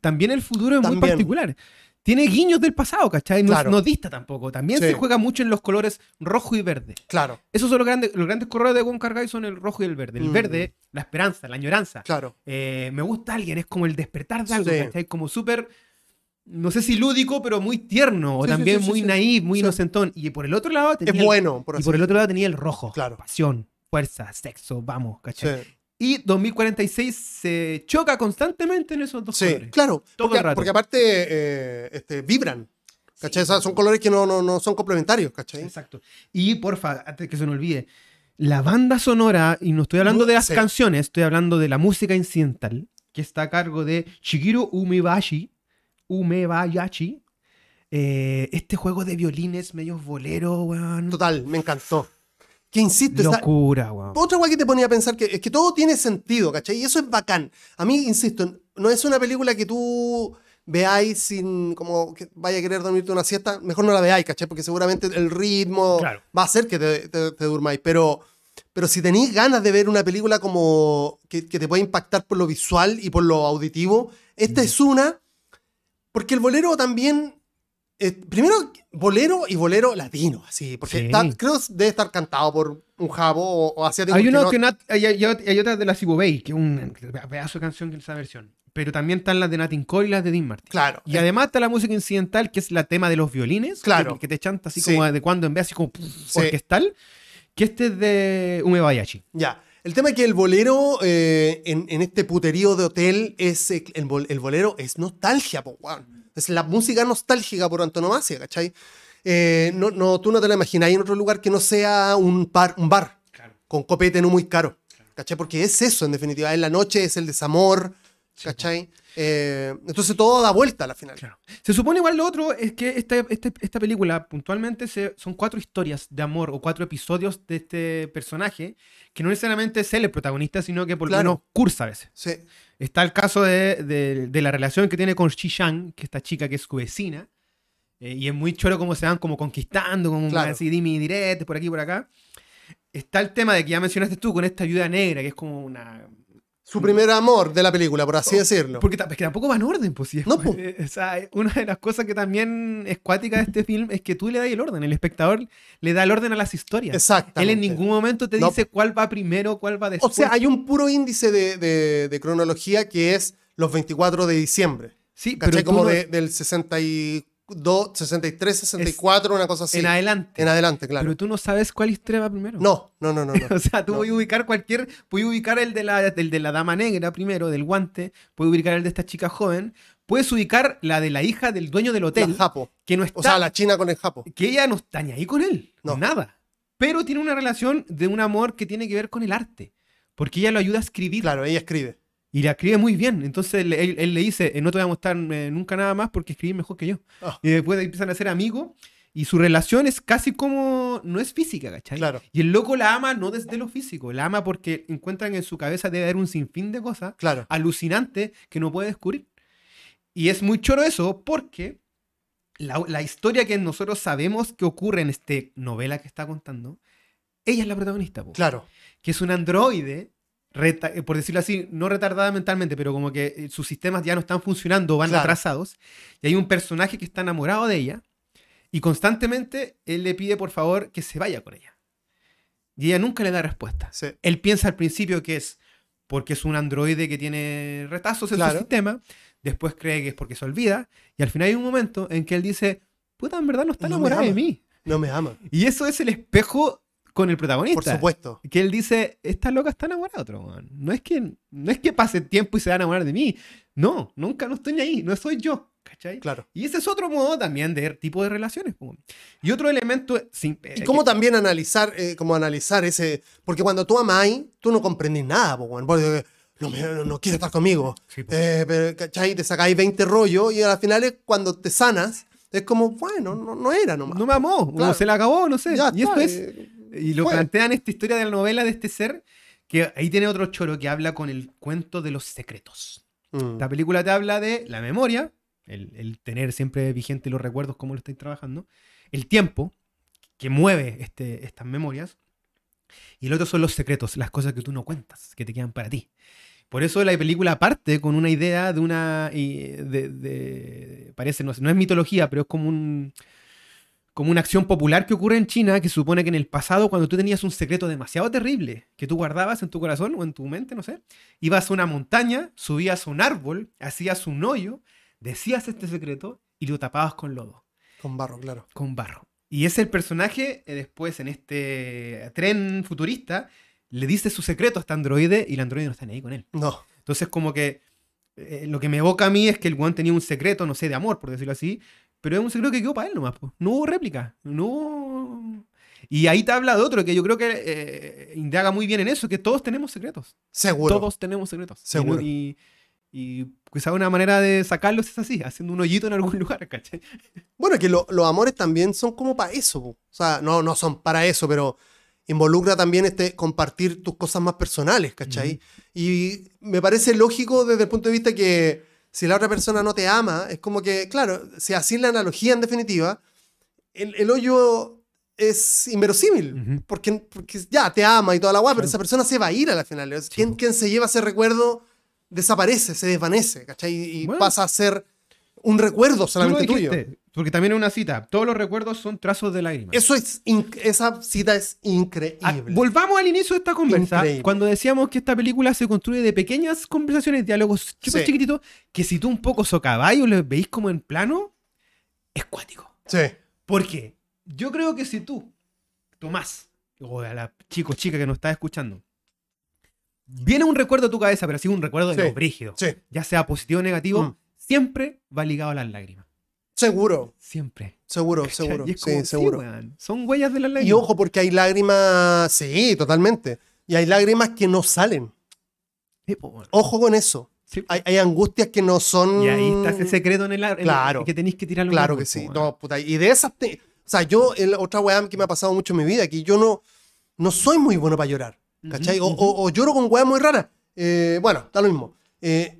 también el futuro es muy También. particular. Tiene guiños del pasado, ¿cachai? No, Claro. no dista tampoco. También Sí. se juega mucho en los colores rojo y verde. Claro, Esos son los grandes, los grandes colores de Wong Kar son el rojo y el verde. El Mm. verde, la esperanza, la añoranza. claro. Eh, me gusta alguien, es como el despertar de algo, Sí. ¿cachai? Como súper, no sé si lúdico, pero muy tierno, o Sí, también muy naif, muy inocentón. Y por el otro lado tenía Es bueno, por y así por el otro lado tenía el rojo. Claro. Pasión, fuerza, sexo, vamos, ¿cachai? Y 2046 se choca constantemente en esos dos Sí, colores. claro. Todo porque, el rato. porque aparte eh, este, vibran. ¿Cachai? O sea, son colores que no, no, no son complementarios, ¿cachai? Exacto. Y porfa, antes que se me olvide, la banda sonora, y no estoy hablando de las Sí. canciones, estoy hablando de la música incidental, que está a cargo de Shigeru Umebashi, Umebayashi. Eh, este juego de violines, medios boleros, weón. Total, me encantó. Que insisto, Locura. Otra cosa que te ponía a pensar que es que todo tiene sentido, ¿cachai? Y eso es bacán. A mí, insisto, no es una película que tú veáis sin como que vaya a querer dormirte una siesta. Mejor no la veáis, ¿cachai? Porque seguramente el ritmo Claro. va a hacer que te, te- te durmáis. Pero, pero si tenéis ganas de ver una película como que, que te puede impactar por lo visual y por lo auditivo, esta es una. Porque el bolero también. Eh, primero, bolero y bolero latino, así. Porque Sí. está- creo que debe estar cantado por un jabo o, o asiático. Hay uno no- que Nat- hay, hay, hay otra de la Sibo Bay, que es un pedazo de canción que es esa versión. Pero también están las de Nat King Cole y las de Dean Martin. Claro. Y además está la música incidental, que es la tema de los violines. Claro. Que, que te chanta así Sí. como de cuando en vez, así como Sí. orquestal. Que este es de Umebayashi. Ya. El tema es que el bolero eh, en, en este puterío de hotel es. eh, El, el bolero es nostalgia, po, weón. Es la música nostálgica por antonomasia, ¿cachai? Eh, no, no, tú no te la imaginas en otro lugar que no sea un, par, un bar con copete no muy caro. ¿Cachai? Porque es eso, en definitiva. En la noche es el desamor, ¿cachai? Eh, entonces todo da vuelta a la final. Claro. Se supone igual lo otro es que esta, este- esta película puntualmente se- son cuatro historias de amor o cuatro episodios de este personaje que no necesariamente es él el protagonista, sino que por lo Claro. menos cursa a veces. Sí. Está el caso de, de- de la relación que tiene con Shi-Shang, que esta chica que es su vecina. eh, y es muy choro cómo se van como conquistando, como Claro. así dimi diretes por aquí y por acá. Está el tema de que ya mencionaste tú con esta ayuda negra, que es como una... Su primer amor de la película, por así decirlo. Porque, ta- es que tampoco va en orden, pues sí. es- No, po. eh, o sea, eh, una de las cosas que también es cuática de este film es que tú le das el orden. El espectador le da el orden a las historias. Exactamente. Él en ningún momento te No. dice cuál va primero, cuál va O después. sea, hay un puro índice de, de- de cronología que es los 24 de diciembre. sí, pero ¿Cachai? tú Como no- de- del 62, 63, 64, una cosa así. en adelante. En adelante, claro. Pero tú no sabes cuál historia va primero. No, no, no, no. no. O sea, tú No. puedes ubicar cualquier. Puedes ubicar el de, la, el de la dama negra primero, del guante. Puedes ubicar el de esta chica joven. Puedes ubicar la de la hija del dueño del La hotel. japo. Que no está. O sea, la china con el japo. Que ella no está ni ahí con él. No. Nada. Pero tiene una relación de un amor que tiene que ver con el arte. Porque ella lo ayuda a escribir. Claro, ella escribe. Y la escribe muy bien. Entonces él, él- él le dice: eh, No te voy a mostrar eh, nunca nada más porque escribís mejor que yo. Ah. Y después empiezan a ser amigos. Y su relación es casi como. No es física, ¿cachai? Claro. Y el loco la ama no desde lo físico, la ama porque encuentran en su cabeza debe haber un sinfín de cosas Claro. alucinantes que no puede descubrir. Y es muy choro eso porque la, la historia que nosotros sabemos que ocurre en esta novela que está contando, ella es la protagonista, po, Claro. que es un androide, reta- eh, por decirlo así, no retardada mentalmente, pero como que eh, sus sistemas ya no están funcionando, van Claro. atrasados, y hay un personaje que está enamorado de ella, y constantemente él le pide por favor que se vaya con ella. Y ella nunca le da respuesta. Sí. Él piensa al principio que es porque es un androide que tiene retazos en Claro. su sistema, después cree que es porque se olvida, y al final hay un momento en que él dice, puta, en verdad no está No enamorada de mí. No me ama. Y eso es el espejo con el protagonista. Por supuesto. Que él dice, esta loca está enamorada de otro, weón. No es que, no es que pase tiempo y se va a enamorar de mí. No, nunca no estoy ahí, no soy yo. ¿Cachai? Claro. Y ese es otro modo también de tipo de relaciones. Y otro elemento... sin- Y eh, cómo que- también analizar, eh, como analizar ese. Porque cuando tú amáis, tú no comprendís nada, weón. Porque, no, me- no, no quiere estar conmigo. Sí. Eh, pero, ¿cachai? Te sacáis 20 rollos y al final es cuando te sanas, es como, bueno, no, no era nomás. no me amó, o Claro. se la acabó, no sé. Ya y esto es... Y lo fue. plantean esta historia de la novela de este ser, que ahí tiene otro choro que habla con el cuento de los secretos. mm, Esta película te habla de la memoria, el, el tener siempre vigente los recuerdos, cómo lo estáis trabajando, el tiempo que mueve este, estas memorias, y el otro son los secretos, las cosas que tú no cuentas, que te quedan para ti. Por eso la película parte con una idea de una. de, de- parece, no, no es mitología, pero es como un. Como una acción popular que ocurre en China, que supone que en el pasado, cuando tú tenías un secreto demasiado terrible que tú guardabas en tu corazón o en tu mente, no sé, ibas a una montaña, subías a un árbol, hacías un hoyo, decías este secreto y lo tapabas con lodo, con barro, claro. con barro. Y es el personaje, eh, después en este tren futurista, le dice su secreto a este androide y el androide no está ni ahí con él. No. Entonces, como que eh, lo que me evoca a mí es que el weón tenía un secreto, no sé, de amor, por decirlo así, pero es un secreto que quedó para él nomás. po. No hubo réplica. No. Y ahí te habla de otro que yo creo que eh, indaga muy bien en eso, que todos tenemos secretos. Seguro. Todos tenemos secretos. Y Seguro. Y, y quizá una manera de sacarlos es así, haciendo un hoyito en algún lugar, ¿cachai? Bueno, que lo- los amores también son como para eso. po. O sea, no, no son para eso, pero involucra también este compartir tus cosas más personales, ¿cachai? Y me parece lógico desde el punto de vista que si la otra persona no te ama, es como que, claro, si así es la analogía en definitiva, el, el hoyo es inverosímil. Porque, porque ya te ama y toda la guay, pero esa persona se va a ir a la final. Sí, ¿Quién, po. quién se lleva ese recuerdo desaparece, se desvanece, ¿cachai? Y Bueno. pasa a ser un recuerdo Tú lo solamente tuyo. Porque también es una cita. Todos los recuerdos son trazos de lágrimas. Eso es, esa cita es Ah, increíble. volvamos al inicio de esta conversa, Increíble. cuando decíamos que esta película se construye de pequeñas conversaciones, diálogos Sí. chiquititos, que si tú un poco socavás o los veis como en plano, es cuático. Sí, Porque yo creo que si tú, Tomás, o a la chico o chica que nos está escuchando, viene un recuerdo a tu cabeza, pero así un recuerdo de Sí. lo brígido, sí, ya sea positivo o negativo, Mm. siempre va ligado a las lágrimas. Seguro, Siempre. seguro, ¿Cachai? seguro. Y es Sí, como, sí, seguro. son huellas de las lágrimas. y ojo, porque hay lágrimas, sí, totalmente. Y hay lágrimas que no salen. Sí, po, weón. Ojo con eso. Sí. Hay, hay angustias que no son. Y ahí está ese secreto en el en el- Claro. que tenéis que tirarlo. Claro que sí. No, puta, Y de esas. te- O sea, yo, el- otra weá que me ha pasado mucho en mi vida, que yo no, no soy muy bueno para llorar. ¿Cachai? O- o, o lloro con weas muy raras. Eh, bueno, está lo mismo. Eh,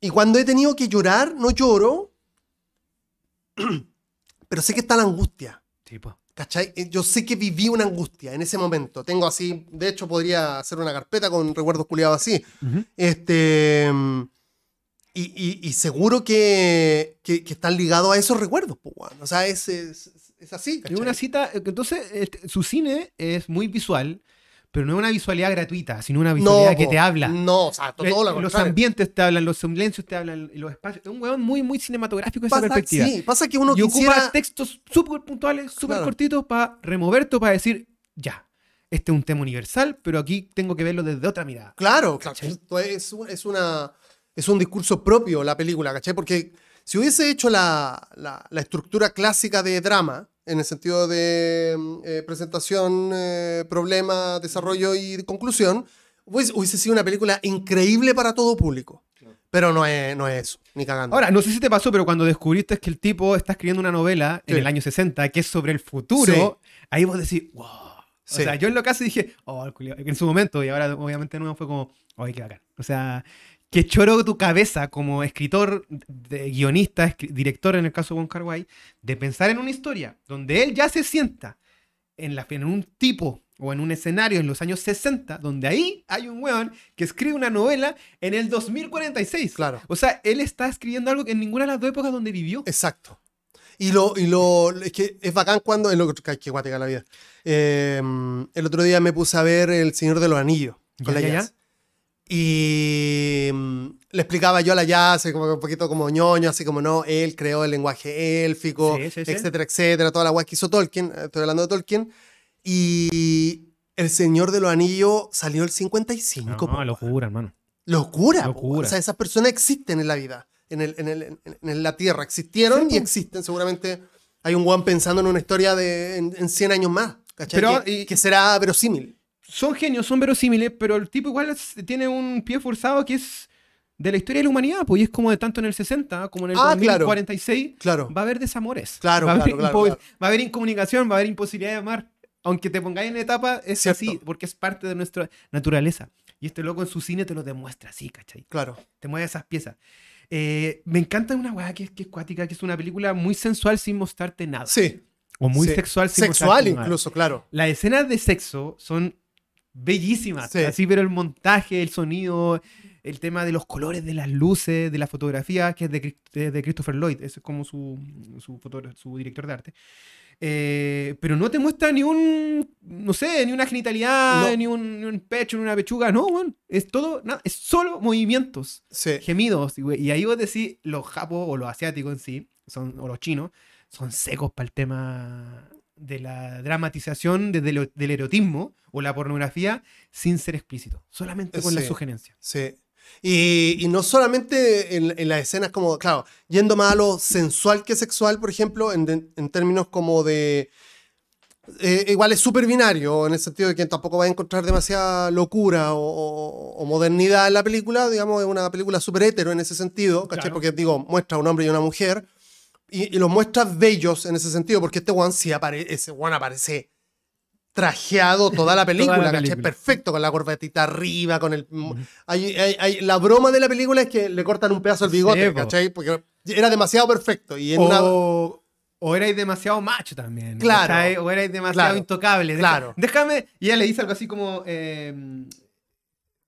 y cuando he tenido que llorar, no lloro. pero sé que está la angustia. Sí, po. ¿Cachai? Eh, Yo sé que viví una angustia en ese momento. Tengo así, de hecho, podría hacer una carpeta con recuerdos culiados así. Este. mm, Y, y- y seguro que, que, que están ligados a esos recuerdos, pues, weón. O sea, es, es, es así, ¿cachai? una cita. Entonces, este, su cine es muy visual, pero no es una visualidad gratuita, sino una visualidad que po, te habla. No, o sea, todo, Eh, lo los contrario. ambientes te hablan, los silencios te hablan, los espacios. Es un weón muy, muy cinematográfico esa Pasa, perspectiva. sí, pasa que uno y quisiera... ocupa textos súper puntuales, súper Claro. cortitos para removerte, para decir, ya, este es un tema universal, pero aquí tengo que verlo desde otra mirada. Claro, claro. ¿Cachai? esto Es, es, una, es un discurso propio la película, ¿cachai? Porque si hubiese hecho la, la- la estructura clásica de drama, en el sentido de mm, eh, presentación, eh, problema, desarrollo y conclusión, pues, hubiese sido una película increíble para todo público. Pero no es, no es eso, ni cagando. Ahora, no sé si te pasó, pero cuando descubriste que el tipo está escribiendo una novela en Sí. el año 60 que es sobre el futuro, ahí vos decís, wow. O Sí. sea, yo en lo caso dije, oh, el culiao", en su momento, y ahora obviamente no fue como, ay, qué bacán. O sea, que choro tu cabeza como escritor, de- guionista, director en el caso de Wong Kar Wai, de pensar en una historia donde él ya se sienta en, la, en un tipo o en un escenario en los años 60, donde ahí hay un weón que escribe una novela en el 2046. Claro. O sea, él está escribiendo algo que en ninguna de las dos épocas donde vivió. Exacto. Y lo, y lo es que es bacán cuando. Es lo que, guática la vida. Eh, el otro día me puse a ver El Señor de los Anillos con Ya, la ya. Y mm, le explicaba yo a la Jazz, como que un poquito como ñoño, así como no, él creó el lenguaje élfico, Sí, sí, sí. etcétera, etcétera, toda la guay que hizo Tolkien, eh, estoy hablando de Tolkien. Y El Señor de los Anillos salió el 55. No, weón. locura, hermano. Locura. Locura. O sea, esas personas existen en la vida, en, el, en, el- en- en la Tierra. Existieron y existen. Seguramente hay un guan pensando en una historia de en, en 100 años más. ¿cachai? Pero, que, y- que será verosímil. Son genios, son verosímiles, pero el tipo igual es- tiene un pie forzado que es de la historia de la humanidad, pues y es como de tanto en el 60 como en el Ah, claro. 2046. Claro. Va a haber desamores. Claro, va a haber, claro, claro. Va a haber incomunicación, va a haber imposibilidad de amar. Aunque te pongáis en etapa, es Cierto. así, porque es parte de nuestra naturaleza. Y este loco en su cine te lo demuestra así, ¿cachai? Claro. Te mueve esas piezas. Eh, me encanta una weá que es, que es cuática, que es una película muy sensual sin mostrarte nada. Sí. O muy sí. sexual sin Sexual mostrarte nada. incluso, claro. Las escenas de sexo son bellísimas, Sí. así, pero el montaje, el sonido, el tema de los colores de las luces, de la fotografía, que es de, de- Christopher Lloyd, ese es como su, su, su director de arte. Eh, pero no te muestra ni un, no sé, ni una genitalidad, No. ni, un, ni un pecho, ni una pechuga, no, weón. es todo, nada, es solo movimientos, Sí. gemidos, y, y ahí vos decís, los japos o los asiáticos en sí, son, o los chinos, son secos para el tema de la dramatización del erotismo o la pornografía sin ser explícito, solamente con la sugerencia. Sí. Y, y no solamente en, en las escenas como, claro, yendo más a lo sensual que sexual, por ejemplo, en, en términos como de... eh, igual es súper binario, en el sentido de que tampoco va a encontrar demasiada locura o, o- o modernidad en la película, digamos, es una película súper hetero en ese sentido, ¿cachai? Claro. Porque, digo, muestra a un hombre y una mujer, y, y los muestra bellos en ese sentido, porque este one sí aparece, ese one aparece trajeado toda la película, ¿cachai? película. Perfecto, con la corbatita arriba, con el... hay- hay- hay- la broma de la película es que le cortan un pedazo del bigote, Sí. ¿cachai? Porque era demasiado perfecto. Y en una... O, o erais demasiado macho también. Claro. ¿cachai? O erais demasiado Claro. intocable. Deja- Claro. Déjame. Y ella le dice algo así como. eh,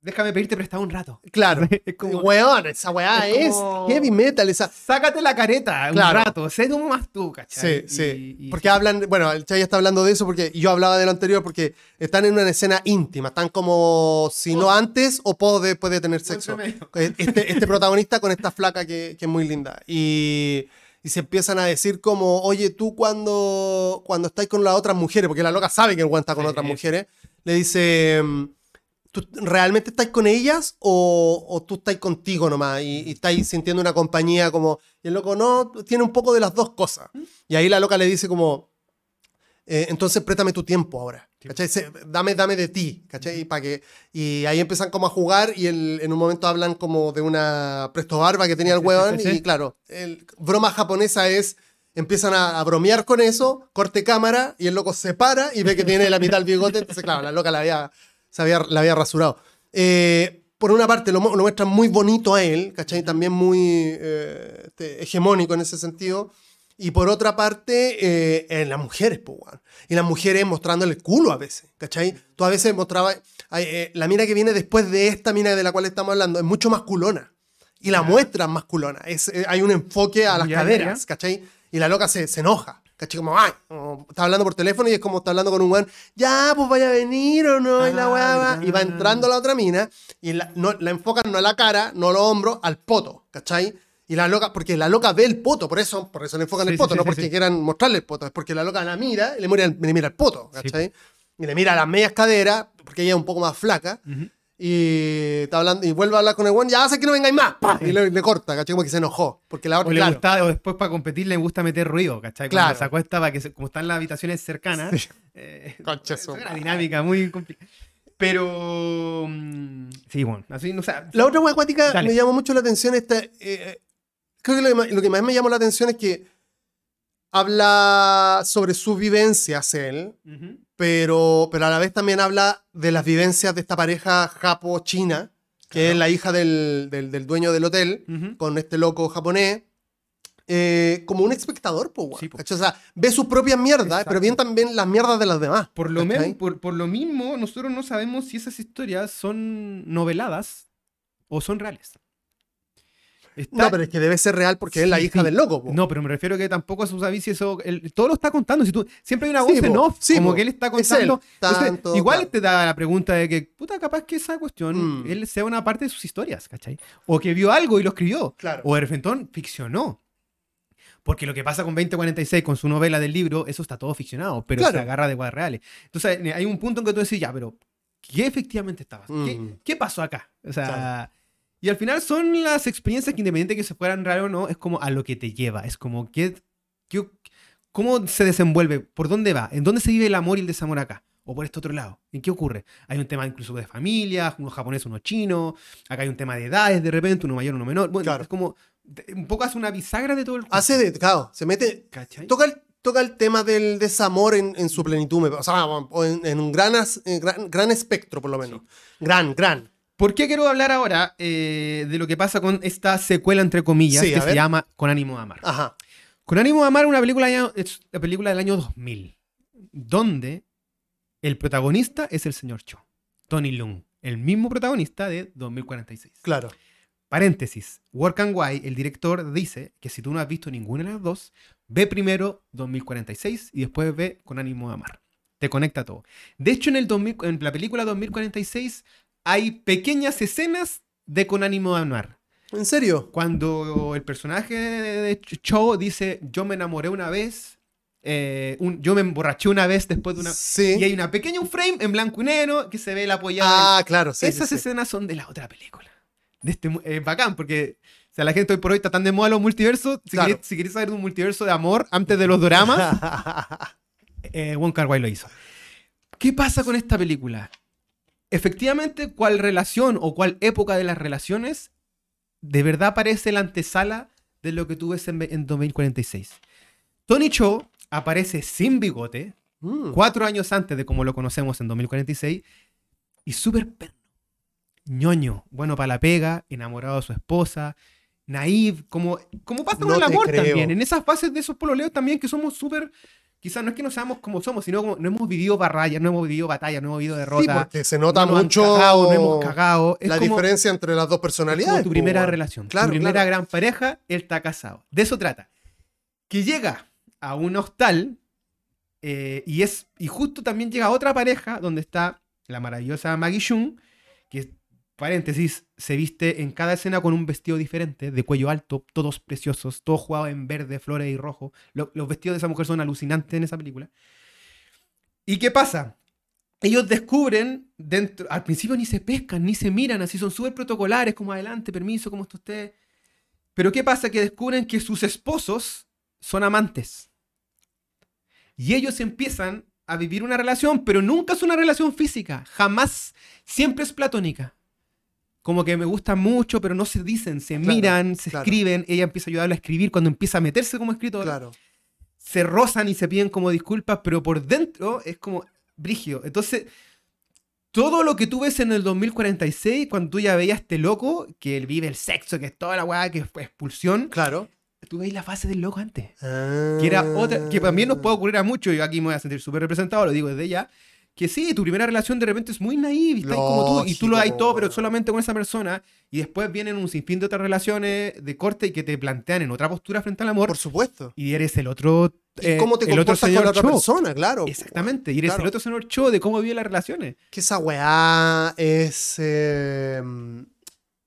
déjame pedirte prestado un rato. Claro. Es como- Weón, esa weá es es, como- heavy metal. Esa... Sácate la careta Claro. un rato. Sé como más tú, Sí, ¿cachai? sí. Y- y- porque hablan, bueno, el Chay está hablando de eso porque yo hablaba de lo anterior porque están en una escena íntima, están como si no antes o post después de tener sexo. medio. Este, este protagonista con esta flaca que, que es muy linda. Y, y se empiezan a decir como, oye, tú cuando, cuando estás con las otras mujeres, porque la loca sabe que el weón está con Sí. otras mujeres, le dice, ¿tú realmente estás con ellas o, o tú estás contigo nomás y, y estás sintiendo una compañía como... Y el loco no, tiene un poco de las dos cosas. Y ahí la loca le dice como, eh, entonces préstame tu tiempo ahora. ¿cachai? Se- Dame, dame de ti, ¿cachai? Pa' que, y ahí empiezan como a jugar y el- en un momento hablan como de una presto barba que tenía el sí. y claro, el broma japonesa es empiezan a, a bromear con eso, corte cámara y el loco se para y ve que tiene la mitad del bigote, entonces claro, la loca la había, se había, la había rasurado. Eh, por una parte lo, lo muestran muy bonito a él, ¿cachai? También muy eh, este, hegemónico en ese sentido. Y por otra parte, eh, en las mujeres, pues. Y las mujeres mostrándole el culo a veces, ¿cachai? Tú a veces mostrabas. eh, la mina que viene después de esta mina de la cual estamos hablando es mucho más culona. Y la muestran más culona. Es, eh, hay un enfoque a las caderas. ¿cachai? Y la loca se, se enoja. ¿Cachai? Como, ay, como, está hablando por teléfono y es como está hablando con un weón. Ya, pues vaya a venir o no. y la Ah, weá va. Y va entrando la otra mina y la, no, la enfocan no a la cara, no a los hombros, al poto, ¿cachai? Y la loca, porque la loca ve el poto, por eso, por eso le enfocan Sí, el poto, sí, no sí, porque quieran mostrarle el poto, es porque la loca la mira y le mira, el- le mira el poto. ¿cachai? Y le mira las medias caderas, porque ella es un poco más flaca, Ujú. Y está hablando, y vuelve a hablar con el weón, ya sé que no vengáis más, ¡pah! y le, le corta, ¿cachai? Como que se enojó, porque la O, otra, le claro, gusta, o después para competir le gusta meter ruido, ¿cachai? Claro. Cuando se acuesta para que, se- como están las habitaciones cercanas, eh, Concha es una dinámica muy complicada. Pero. mm, Sí, bueno, así, no sé. La otra hueá acuática Dale. me llamó mucho la atención. Esta, eh, eh, creo que lo que, más, lo que más me llamó la atención es que habla sobre sus vivencias él, Ujú. Pero, pero a la vez también habla de las vivencias de esta pareja japo-china, que Claro. es la hija del, del- del dueño del hotel, con este loco japonés. eh, como un espectador, weón, Sí. O sea, ve sus propias mierdas, Exacto. pero bien también las mierdas de las demás. Por lo, por, por lo mismo, nosotros no sabemos si esas historias son noveladas o son reales. Está- No, pero es que debe ser real porque es la Sí, hija sí. del loco. po. No, pero me refiero que tampoco se sabe si eso. él- todo lo está contando. Si tú, siempre hay una voz Sí, en off. Sí, como po. que él está Es contando. Entonces, Tanto, igual claro. te da la pregunta de que, puta, capaz que esa cuestión Mm. él sea una parte de sus historias, ¿cachai? O que vio algo y lo escribió. Claro. O repente ficcionó. Porque lo que pasa con 2046, con su novela del libro, eso está todo ficcionado, pero Claro. se agarra de guas reales. Entonces, hay un punto en que tú decís, ya, pero ¿qué efectivamente estaba? ¿Qué, Mm. qué pasó acá? O sea, Claro. Y al final son las experiencias que independiente de que se fueran reales o no, es como a lo que te lleva. Es como, ¿qué, qué- ¿cómo se desenvuelve? ¿Por dónde va? ¿En dónde se vive el amor y el desamor acá? ¿O por este otro lado? ¿En qué ocurre? Hay un tema incluso de familia, uno japonés, uno chino. Acá hay un tema de edades de repente, uno mayor, uno menor. Bueno, Claro. es como, un poco hace una bisagra de todo el Hace de, claro, se mete, ¿Cachai? toca el, toca el tema del desamor en, en su plenitud, o sea, en, en un gran, en gran, gran espectro, por lo menos. Gran, gran. ¿Por qué quiero hablar ahora eh, de lo que pasa con esta secuela, entre comillas, Sí, que se llama Con ánimo de amar? Ajá. Con ánimo de amar es una película, es la película del año 2000, donde el protagonista es el señor Cho, Tony Lung, el mismo protagonista de 2046. Claro. Paréntesis, Work and Why, el director dice que si tú no has visto ninguna de las dos, ve primero 2046 y después ve Con ánimo de amar. Te conecta todo. De hecho, en, el 2000 en la película 2046 hay pequeñas escenas de Con ánimo de amar. ¿En serio? Cuando el personaje de Ch- Cho dice, yo me enamoré una vez eh, un- yo me emborraché una vez después de una... Sí. Y hay una pequeña un frame en blanco y negro que se ve la apoyada. Ah, claro, sí. sí, Esas sí. escenas son de la otra película. De este, eh, bacán, porque o sea, la gente hoy por hoy está tan de moda los multiversos. Si, Claro. queréis, si queréis saber de un multiverso de amor antes de los doramas, eh, Wong Kar Wai lo hizo. ¿Qué pasa con esta película? Efectivamente, ¿cuál relación o cuál época de las relaciones de verdad parece la antesala de lo que tú ves en, en 2046? Tony Cho aparece sin bigote, Mm. cuatro años antes de como lo conocemos en 2046, y súper perno. ñoño, bueno para la pega, enamorado de su esposa, naive, como, como pasa No con el te amor creo. también, en esas fases de esos pololeos también que somos súper, quizás no es que no seamos como somos, sino como no hemos vivido barrayas, no hemos vivido batallas, no hemos vivido Sí, derrotas. porque se nota no nos han mucho cagado, no hemos cagado. Es la como, diferencia entre las dos es personalidades. como tu po, primera relación, Claro, tu primera claro. gran pareja, él está casado. De eso trata. Que llega a un hostal eh, y es y justo también llega otra pareja donde está la maravillosa Maggie Chung, que paréntesis se viste en cada escena con un vestido diferente, de cuello alto, todos preciosos, todos jugados en verde, flores y rojo. Lo- los vestidos de esa mujer son alucinantes en esa película. ¿Y qué pasa? Ellos descubren dentro, al principio ni se pescan, ni se miran, así son súper protocolares, como adelante, permiso, ¿cómo está usted? Pero ¿qué pasa? Que descubren que sus esposos son amantes. Y ellos empiezan a vivir una relación, pero nunca es una relación física, jamás, siempre es platónica. Como que me gustan mucho, pero no se dicen, se Claro, miran, se claro. escriben, ella empieza a ayudarle a escribir cuando empieza a meterse como escritor Claro. se rozan y se piden como disculpas, pero por dentro es como brigio. Entonces, todo lo que tú ves en el 2046, cuando tú ya veías este loco, que él vive el sexo, que es toda la weá, que fue expulsión, Claro. tú veis la fase del loco antes. Ah. Que era otra, que también nos puede ocurrir a muchos, yo aquí me voy a sentir súper representado, lo digo desde ya, que sí, tu primera relación de repente es muy naive, y estás como tú, y tú lo hay todo, pero solamente con esa persona, y después vienen un sinfín de otras relaciones de corte y que te plantean en otra postura frente al amor, Por supuesto. y eres el otro... ¿Y eh, cómo te el otro comportas con señor la otra persona? Claro. Exactamente, y eres Claro. el otro señor Cho de cómo vive las relaciones. Que esa weá es eh,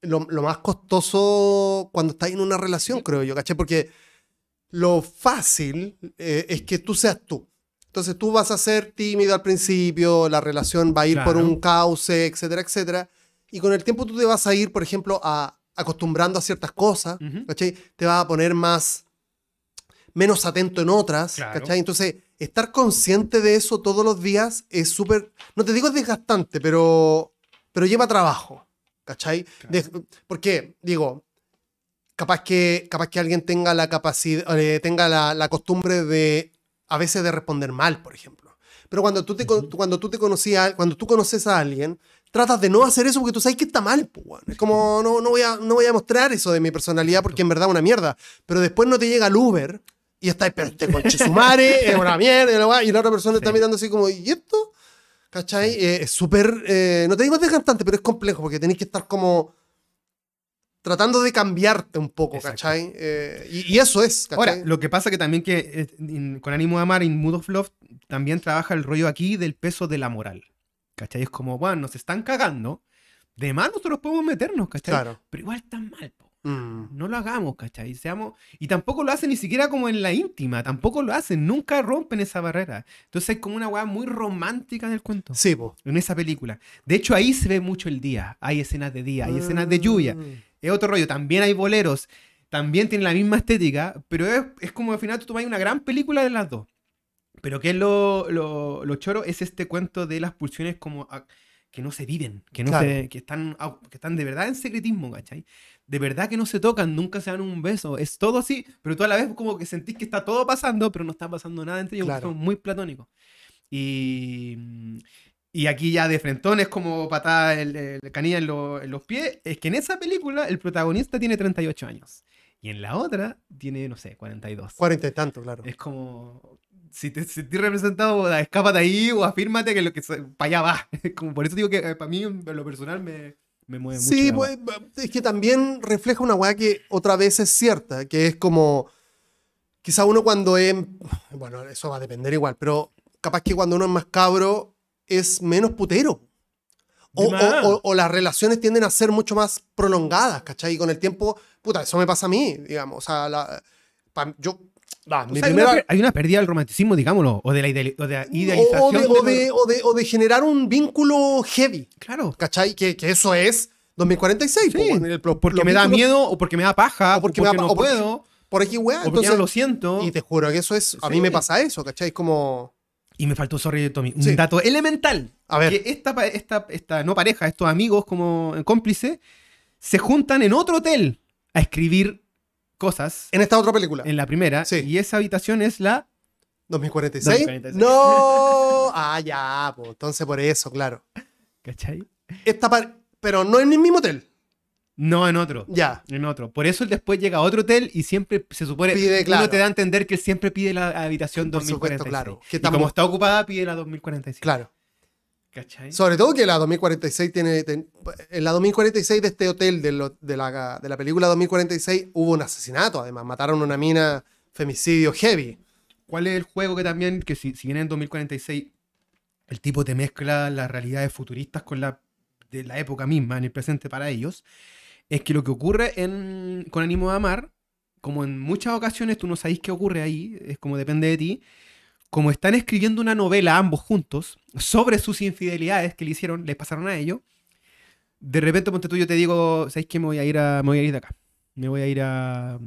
lo, lo más costoso cuando estás en una relación, creo yo, ¿caché? Porque lo fácil eh, es que tú seas tú. Entonces tú vas a ser tímido al principio, la relación va a ir por Claro. un cauce, etcétera, etcétera. Y con el tiempo tú te vas a ir, por ejemplo, a, acostumbrando a ciertas cosas. ¿cachai? Te vas a poner más, menos atento en otras, Claro. ¿cachai? Entonces, estar consciente de eso todos los días es súper, no te digo es desgastante, pero, pero lleva trabajo, ¿cachai? De- porque, digo, capaz que, capaz que alguien tenga la capacidad, eh, tenga la, la costumbre de, a veces de responder mal, por ejemplo. Pero cuando tú te, cuando tú te conocías, cuando tú conoces a alguien, tratas de no hacer eso porque tú sabes que está mal, pues, weón. Es como, no, no, voy a, no voy a mostrar eso de mi personalidad porque en verdad es una mierda. Pero después no te llega el Uber y estás, pero este conche es una mierda, y la otra persona está Sí. mirando así como, ¿y esto? ¿Cachai? Eh, es súper, eh, no te digo desgastante, pero es complejo porque tenés que estar como tratando de cambiarte un poco, Exacto. ¿cachai? Eh, y, y eso es, ¿cachai? Ahora, lo que pasa que también que eh, con Ánimo de Amar, en Mood of Love, también trabaja el rollo aquí del peso de la moral. ¿Cachai? Es como, bueno, nos están cagando. De más nosotros podemos meternos, ¿cachai? Claro. Pero igual tan mal, po. Mm. No lo hagamos, ¿cachai? Seamos... Y tampoco lo hacen ni siquiera como en la íntima, tampoco lo hacen, nunca rompen esa barrera. Entonces hay como una weá muy romántica en el cuento, Sí, po. en esa película. De hecho, ahí se ve mucho el día. Hay escenas de día, hay escenas de lluvia. Mm. Es otro rollo, también hay boleros, también tienen la misma estética, pero es, es como al final tú tomas una gran película de las dos. Pero que es lo, lo, lo choro es este cuento de las pulsiones como a- que no se viven, que no Claro. se, que están, que están de verdad en secretismo, ¿cachai? De verdad que no se tocan, nunca se dan un beso, es todo así, pero tú a la vez como que sentís que está todo pasando, pero no está pasando nada entre ellos, Claro. son muy platónicos. Y, y aquí ya de frentón es como patada el, el canilla en, lo- en los pies. Es que en esa película el protagonista tiene 38 años. Y en la otra tiene, no sé, 42. Cuarenta y tanto, claro. Es como. Si te sentís representado, escápate ahí o afírmate que lo que para allá va. Como, por eso digo que para mí, en lo personal, me, me mueve mucho. Sí, pues, es que también refleja una weá que otra vez es cierta, que es como, quizá uno cuando es, bueno, eso va a depender igual, pero capaz que cuando uno es más cabro es menos putero. O, o- o- o las relaciones tienden a ser mucho más prolongadas, ¿cachai? Y con el tiempo, puta, eso me pasa a mí, digamos. O sea, la- pa- yo, Va, O sea, hay, primera- una, per- hay una pérdida del romanticismo, digámoslo, o de la ideali- o de la idealización. o de, o, de- de, o, de, generar un vínculo heavy. Claro. ¿Cachai? Que, que eso es 2046. Sí, po, bueno, el- porque me da vínculos- miedo, o porque me da paja, O o porque porque, me da no puedo, Por aquí, weá. o porque ya Entonces, no lo siento. y te juro que eso es. A mí Sí. me pasa eso, ¿cachai? Como. Y me faltó, sorry, Tommy, un Sí. dato elemental. A ver. Que esta, esta, esta, no pareja, estos amigos como cómplices, se juntan en otro hotel a escribir cosas En esta otra película. en la primera. Sí. Y esa habitación es la... 2046. 2046. No. Ah, ya, pues. Entonces por eso, claro. ¿Cachai? Esta par- Pero no en el mismo hotel. No en otro. Ya. En otro. Por eso él después llega a otro hotel y siempre se supone. Pide, claro. Uno te da a entender que él siempre pide la habitación Por supuesto, 2046. claro. Que Y tampoco- como está ocupada, pide la 2046. Claro. ¿Cachai? Sobre todo que la 2046 tiene. ten- en la 2046 de este hotel, de, lo- de la, de la película 2046, hubo un asesinato. Además, mataron a una mina femicidio heavy. ¿Cuál es el juego que también, que si, si bien en 2046 el tipo te mezcla las realidades futuristas con la de la época misma, en el presente para ellos, es que lo que ocurre en, con Ánimo de Amar, como en muchas ocasiones tú no sabéis qué ocurre ahí, es como depende de ti, como están escribiendo una novela ambos juntos sobre sus infidelidades que le hicieron, le pasaron a ellos, de repente, ponte tú, yo te digo, ¿sabéis que me voy a ir a, me voy a ir de acá? Me voy a ir a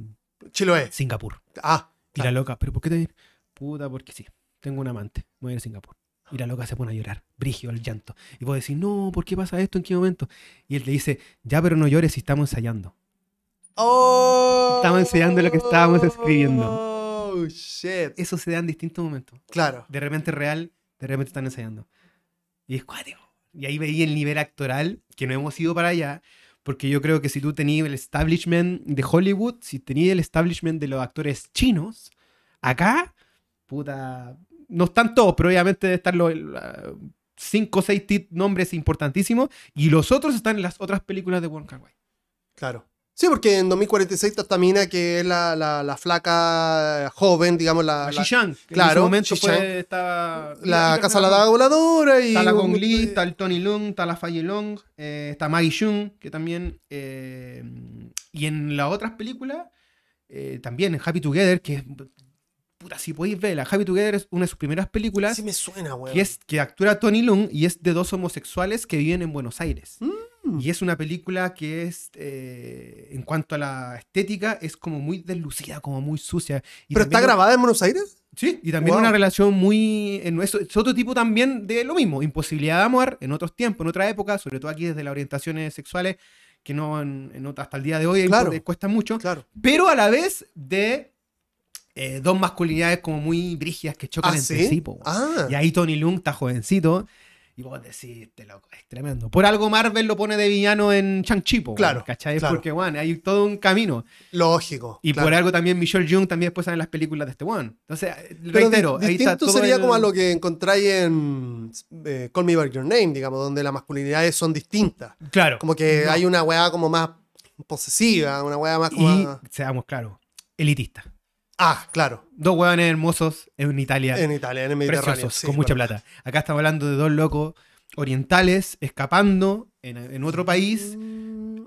Chiloé. Singapur. Ah, Y la loca, ¿pero por qué te? Puta, porque sí. Tengo un amante. Me voy a ir a Singapur. Y la loca se pone a llorar, brigio al llanto. Y vos decís, no, ¿por qué pasa esto? ¿En qué momento? Y él le dice, ya, pero no llores si estamos ensayando. Oh, Estamos enseñando lo que estábamos escribiendo. Oh, shit. Eso se da en distintos momentos. Claro. De repente es real, de repente están ensayando. Y es cuático. Y ahí veía el nivel actoral, que no hemos ido para allá, porque yo creo que si tú tenías el establishment de Hollywood, si tenías el establishment de los actores chinos, acá, puta, no están todos, pero obviamente deben estar los la- cinco o seis nombres importantísimos, y los otros están en las otras películas de Wong Kar Wai. Claro. Sí, porque en 2046 está esta mina que es la, la, la flaca joven, digamos, la, La Xishan, que en claro, ese momento fue, estaba... la casa de la daga voladora y... Está la Gong Li, está el Tony Lung, está la Faye Long, eh, está Maggie Chung, que también. eh, y en las otras películas, eh, también en Happy Together, que es. Puta, si podéis verla, Happy Together es una de sus primeras películas, Sí me suena, weón. que, es, que actúa Tony Lung y es de dos homosexuales que viven en Buenos Aires. Mm. Y es una película que es, eh, en cuanto a la estética, es como muy deslucida, como muy sucia. Y ¿Pero está grabada en Buenos Aires? Sí, y también Wow. una relación muy... en- Es, es otro tipo también de lo mismo, imposibilidad de amor en otros tiempos, en otra época, sobre todo aquí desde las orientaciones sexuales, que no en, hasta el día de hoy Claro. cuesta mucho, Claro. pero a la vez de eh, dos masculinidades como muy brígidas que chocan ¿Ah, entre sí? sí. po. Ah. Y ahí Tony Lung está jovencito. Y vos decís, este loco, es tremendo. Por algo Marvel lo pone de villano en Shang-Chi, Claro, ¿cachai? claro. Porque, bueno, hay todo un camino. Lógico. Y claro. por algo también Michelle Jung también después sale en las películas de este one. Entonces, eh, Pero reitero, di- ahí está distinto todo sería el- como a lo que encontráis en eh, Call Me By Your Name, digamos, donde las masculinidades son distintas. Claro. Como que No. hay una weá como más posesiva, una weá más como... Y, seamos claros, elitista. Ah, claro. Dos hueones hermosos en Italia. En Italia, en el Mediterráneo. preciosos, sí, con mucha plata. Acá estamos hablando de dos locos orientales escapando en, en otro país,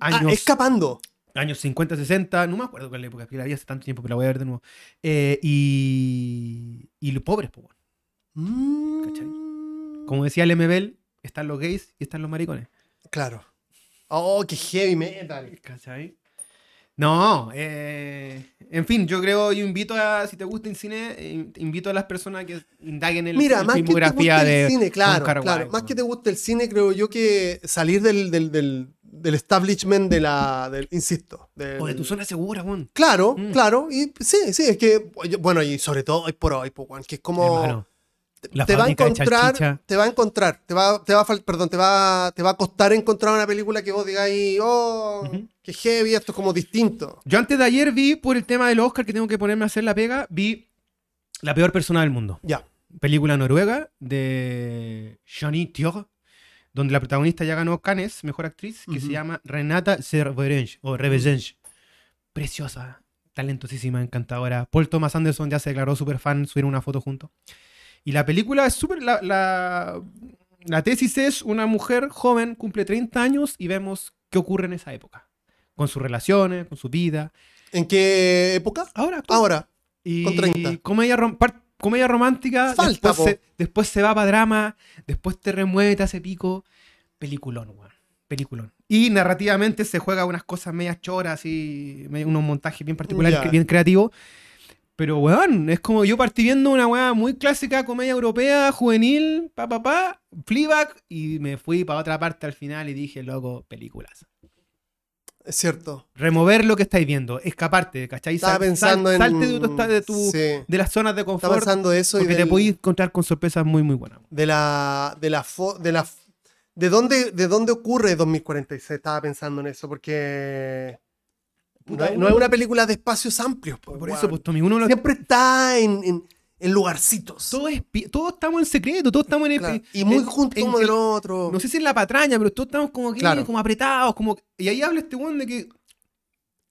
Ah, años- escapando. años 50, 60, no me acuerdo cuál época, que la vi hace tanto tiempo, pero la voy a ver de nuevo. Eh, y, y los pobres. Mm. como decía el MBL, están los gays y están los maricones. Claro. Oh, qué heavy metal. ¿Cachai? No, eh, en fin, yo creo, yo invito a, si te gusta el cine, invito a las personas que indaguen en Mira, la más que te filmografía guste de el cine, claro, claro. Más que te guste el cine, creo yo que salir del, del, del, del establishment de la. Del, insisto. del- O de tu zona segura, weón. Claro, Mm. claro. Y sí, sí, es que. Bueno, y sobre todo hoy por hoy, pues, que es como. Hermano, la te va a encontrar, te va a encontrar, te va, te va a perdón, te va, te va a costar encontrar una película que vos digáis, oh, Ujú. qué heavy, esto es como distinto. Yo antes de ayer vi, por el tema del Oscar que tengo que ponerme a hacer la pega, vi La peor persona del mundo. Ya. Película noruega de Johnny Thior, donde la protagonista ya ganó Cannes, mejor actriz, que se llama Renata Cerverenj, o Revejenj. Preciosa, talentosísima, encantadora. Paul Thomas Anderson ya se declaró súper fan, subieron una foto juntos. Y la película es súper... La, la, la tesis es una mujer joven, cumple 30 años y vemos qué ocurre en esa época. Con sus relaciones, con su vida. ¿En qué época? Ahora, actual. Ahora. Y Con 30. Comedia, rom- comedia romántica. Falta, después, se, después se va para drama. Después te remueve, te hace pico. Peliculón, weón. Peliculón. Y narrativamente se juega unas cosas medias choras y unos montajes bien particulares, Ya. bien creativos. Pero, weón, es como yo partí viendo una weá muy clásica, comedia europea, juvenil, pa, pa, pa, Fleabag, y me fui para otra parte al final y dije, loco, películas. Es cierto. Remover lo que estáis viendo, escaparte, ¿cachai? Estaba Sal- sal- pensando en. Salte de tu, Sí. de las zonas de Estaba confort, pensando eso y porque te podéis encontrar con sorpresas muy, muy buenas. de la de la fo- de la de dónde de dónde ocurre 2046 estaba pensando en eso porque no, es- no es una película de espacios amplios po, Por eso, pues, Tommy, uno lo- siempre está en, en, en lugarcitos todo es pi- todos estamos en secreto, todos estamos en el... Claro. y muy juntos uno del otro No sé si es la patraña, pero todos estamos como aquí, Claro. como apretados, como... Y ahí habla este weón de que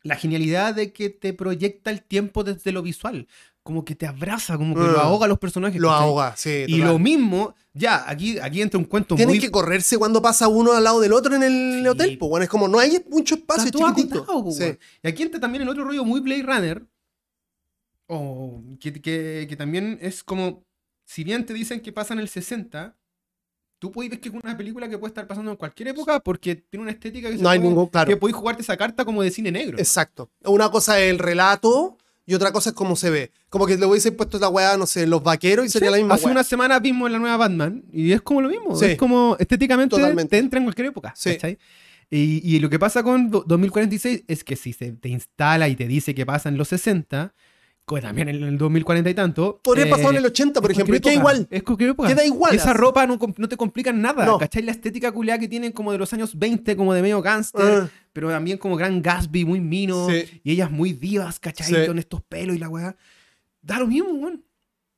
la genialidad de que te proyecta el tiempo desde lo visual, como que te abraza, como que lo ahoga a los personajes. lo ¿cachai? ahoga sí Y total. lo mismo, ya, aquí, aquí entra un cuento tienen muy... que correrse cuando pasa uno al lado del otro en el Sí. hotel pues bueno es como no hay mucho espacio Está es todo chiquitito acotado, po, Sí. weón. Y aquí entra también el otro rollo muy Blade Runner. O que, que- que también es como. Si bien te dicen que pasa en el 60, tú puedes ver que es una película que puede estar pasando en cualquier época porque tiene una estética que se no hay puede- ningún claro que podéis jugarte esa carta como de cine negro. Exacto. Una cosa es el relato y otra cosa es cómo se ve. Como que le hubiese puesto la weá, no sé, los vaqueros y sería Sí, la misma Hace weá. una semana vimos la nueva Batman y es como lo mismo. Sí. Es como estéticamente Totalmente. te entra en cualquier época. Sí. Y, y lo que pasa con do- 2046 es que si se te instala y te dice que pasa en los 60, que también en el 2040 y tanto. Podría eh, pasar en el 80, por es ejemplo, y queda igual. Es. Queda igual. Esa ropa no, no te complica nada. No. ¿Cachai? La estética culiada que tienen como de los años 20, como de medio gangster, Ah, pero también como gran Gatsby, muy mino. Sí. Y ellas muy divas, ¿cachai? Sí. Con estos pelos y la weá. Da lo mismo, weón.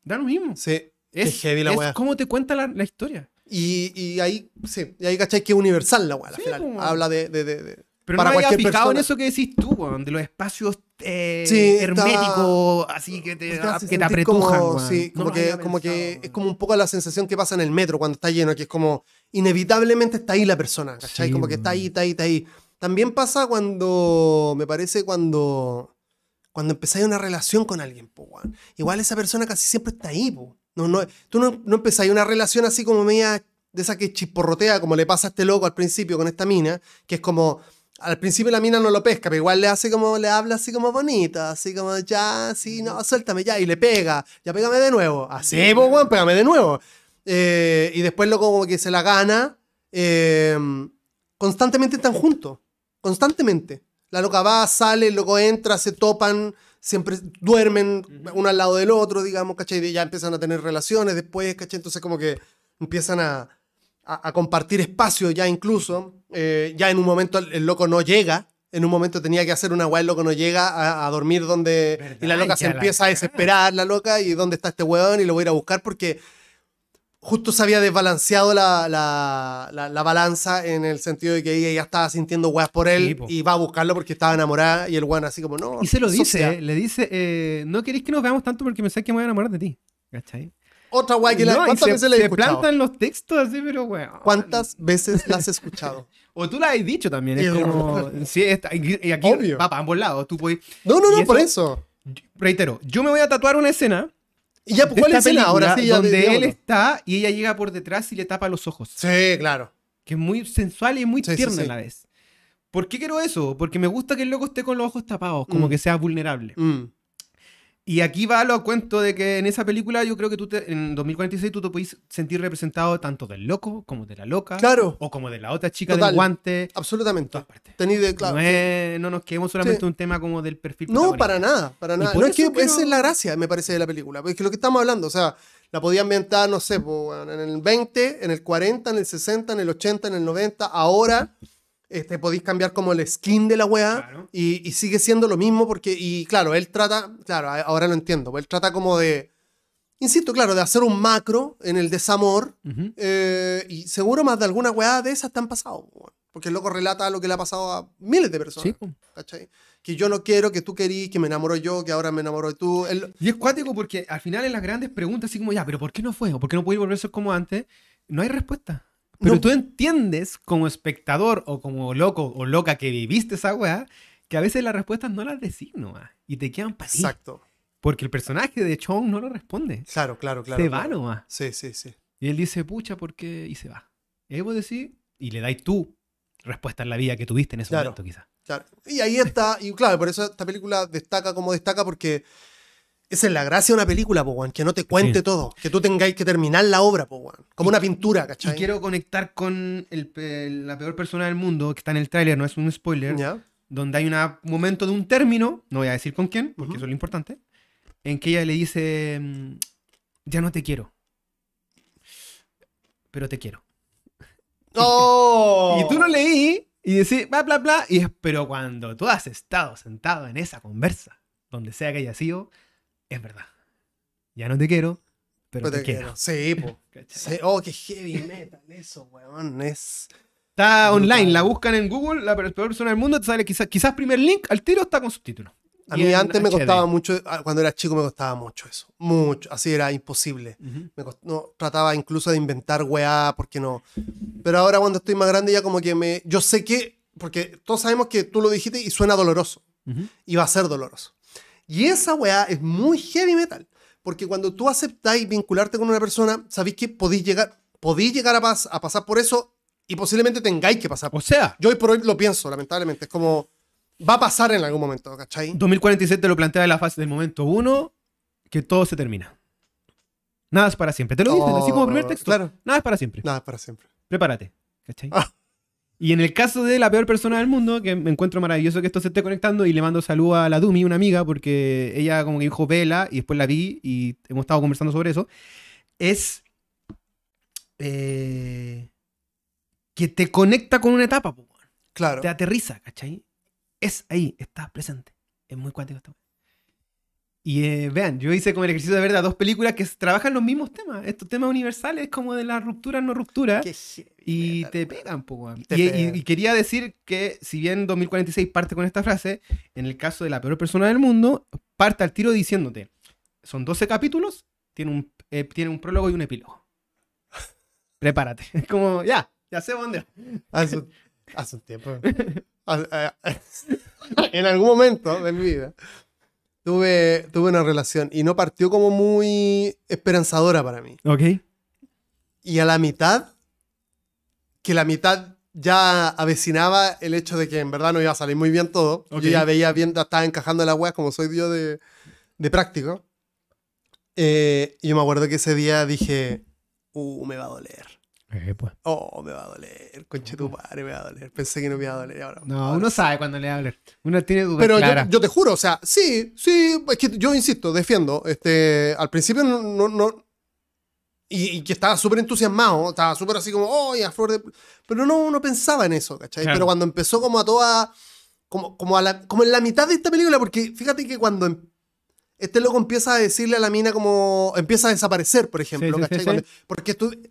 Da lo mismo. sí. Es, heavy la es cómo te cuenta la, la historia. Y, y ahí, sí, y ahí cachai que es universal la weá, al Sí, final. po. Habla de, de, de- de- Pero Para no me había fijado en persona. eso que decís tú, weón, de los espacios eh, Sí, herméticos, así que te, hace que te apretujan, como, sí, No como que, como que es como un poco la sensación que pasa en el metro cuando está lleno, que es como inevitablemente está ahí la persona, ¿cachai? Sí, como que está ahí, está ahí, está ahí. También pasa cuando, me parece cuando, cuando empezáis una relación con alguien, po, weón. Igual esa persona casi siempre está ahí, po. No, no, tú no, no empezáis una relación así como media de esa que chisporrotea, como le pasa a este loco al principio con esta mina, que es como, al principio la mina no lo pesca, pero igual le hace como, le habla así como bonito, así como, ya, sí, no, suéltame ya, y le pega, ya pégame de nuevo, así, pues, weón, pégame de nuevo. Eh, y después lo como que se la gana, eh, constantemente están juntos, constantemente. La loca va, sale, el loco entra, se topan, siempre duermen uno al lado del otro, digamos, ¿cachai? Y ya empiezan a tener relaciones después, ¿cachai? Entonces como que empiezan a, a- a compartir espacio ya incluso. Eh, ya en un momento el, el loco no llega. En un momento tenía que hacer una weá, el loco no llega a, a dormir donde... ¿Verdad? Y la loca se la empieza a desesperar, la loca, y dónde está este weón, y lo voy a ir a buscar porque justo se había desbalanceado la, la, la- la balanza en el sentido de que ella ya estaba sintiendo weas por él Sí, po. y va a buscarlo porque estaba enamorada y el weón así como, no. Y se lo dice, socia". eh, le dice, eh, no queréis que nos veamos tanto porque pensé que me voy a enamorar de ti. ¿Cachai? Otra wea que la, No, y ¿Cuántas se, veces le he se escuchado? plantan los textos así, pero weón. ¿Cuántas veces la has escuchado? O tú la has dicho también. Es como. sí, está- y aquí Obvio. va para ambos lados. Tú puedes. No, no, no, por eso- eso. Reitero, yo me voy a tatuar una escena. Y ya, ¿cuál esta es la ahora sí? Ya, donde él está y ella llega por detrás y le tapa los ojos. Sí, claro. Que es muy sensual y muy sí, tierna sí. a la vez. ¿Por qué quiero eso? Porque me gusta que el loco esté con los ojos tapados, como Mm. que sea vulnerable. Mm. Y aquí va lo cuento de que en esa película yo creo que tú te- en 2046 tú te puedes sentir representado tanto del loco como de la loca. Claro. O como de la otra chica Total. del guante. En Absolutamente. Tení de, claro. no, es- no nos quedemos solamente Sí. en un tema como del perfil. No, para nada, para nada. No, es que esa es la gracia, me parece, de la película. Porque lo que estamos hablando, o sea, la podía ambientar, no sé, en el 20, en el 40, en el 60, en el 80, en el 90. Ahora, este, podéis cambiar como el skin de la weá Claro. y, y sigue siendo lo mismo porque, y claro, él trata, claro, ahora lo entiendo, él trata como de, insisto, claro, de hacer un macro en el desamor eh, y seguro más de alguna weá de esas te han pasado, porque el loco relata lo que le ha pasado a miles de personas. Sí, po. ¿cachai? Que yo no quiero, que tú querís, que me enamoro yo, que ahora me enamoro de tú. Y es cuático porque al final en las grandes preguntas, así como ya, pero ¿por qué no fue? ¿O por qué no puede volver a ser como antes? No hay respuesta. Pero No. tú entiendes como espectador o como loco o loca que viviste esa weá, que a veces las respuestas no las decís nomás y te quedan para. Exacto. Porque el personaje de Chong no lo responde. Claro, claro, claro. se va claro. nomás. Sí, sí, sí. Y él dice, pucha, ¿por qué? Y se va. Y ahí vos decís, y le dais tú respuesta en la vida que tuviste en ese Claro. momento, quizás. Claro. Y ahí está, y claro, por eso esta película destaca como destaca, porque esa es la gracia de una película, po, que no te cuente Sí. todo, que tú tengáis que terminar la obra, po, como una pintura, Y ¿cachai? quiero conectar con el la peor persona del mundo, que está en el tráiler, no es un spoiler, ¿Ya? donde hay un momento de un término, no voy a decir con quién, porque eso es lo importante, en que ella le dice, mm, ya no te quiero, pero te quiero. ¡Oh! Y tú lo leí y decís, bla, bla, bla, y es, pero cuando tú has estado sentado en esa conversa, donde sea que haya sido, es verdad. Ya no te quiero, pero Pues te, quiero. quiero. Sí, po. Sí, Oh, qué heavy metal eso, weón. Es. Está online, la buscan en Google, la peor persona del mundo, te sale quizás, quizás primer link, al tiro está con subtítulos. A mí antes me HD. costaba mucho, cuando era chico me costaba mucho eso. Mucho. Así era imposible. Ujú. Me cost- no, trataba incluso de inventar weá, porque no. Pero ahora cuando estoy más grande ya como que me... Yo sé que... Porque todos sabemos que tú lo dijiste y suena doloroso. Y va a ser doloroso. Y esa weá es muy heavy metal. Porque cuando tú aceptáis vincularte con una persona, sabéis que podéis llegar, podéis llegar a, pas- a pasar por eso y posiblemente tengáis que pasar por O sea, Yo hoy por hoy lo pienso, lamentablemente. Es como... Va a pasar en algún momento, ¿cachai? 2047 te lo plantea en la fase del momento uno, que todo se termina. Nada es para siempre. Te lo dicen, así como primer texto. claro. Nada es para siempre. Nada, para siempre. Prepárate. ¿Cachai? Ah. Y en el caso de la peor persona del mundo, que me encuentro maravilloso que esto se esté conectando y le mando salud a la Dumi, una amiga, porque ella como que dijo vela y después la vi y hemos estado conversando sobre eso, es eh, que te conecta con una etapa, po. Claro. te aterriza, ¿cachai? Es ahí, está presente. Es muy cuático esto. Y eh, vean, yo hice como el ejercicio de ver las dos películas que trabajan los mismos temas, estos temas universales como de la ruptura, no ruptura. Qué Y te pegan, po, weón. Te y, y- pegan. y quería decir que, si bien 2046 parte con esta frase, en el caso de la peor persona del mundo, parte al tiro diciéndote: son 12 capítulos, tiene un, eh, tiene un prólogo y un epílogo. Prepárate. Es como, ya, ya sé dónde. Hace, un- hace un tiempo. Eh, en algún momento de mi vida tuve, tuve una relación y no partió como muy esperanzadora para mí. Ok. Y a la mitad, que la mitad ya avecinaba el hecho de que en verdad no iba a salir muy bien todo. Yo ya veía bien, ya estaba encajando las weas como soy yo de, de práctico. Eh, y yo me acuerdo que ese día dije, uh, me va a doler. Pues. Oh, me va a doler, conche tu padre, me va a doler. Pensé que no me iba a doler ahora. No, ahora uno sabe cuando le habla. Uno tiene dudas Pero yo, claras. yo te juro, o sea, sí, sí, es que yo insisto, defiendo. Este, al principio no. no, no- y, y que estaba súper entusiasmado, estaba súper así como, oh, a flor de. Pero no, no pensaba en eso, ¿cachai? Claro. Pero cuando empezó como a toda. Como, como, a la, como en la mitad de esta película, porque fíjate que cuando em- este loco empieza a decirle a la mina como. Empieza a desaparecer, por ejemplo, Sí, sí, sí, ¿cachai? sí. Cuando- porque estu-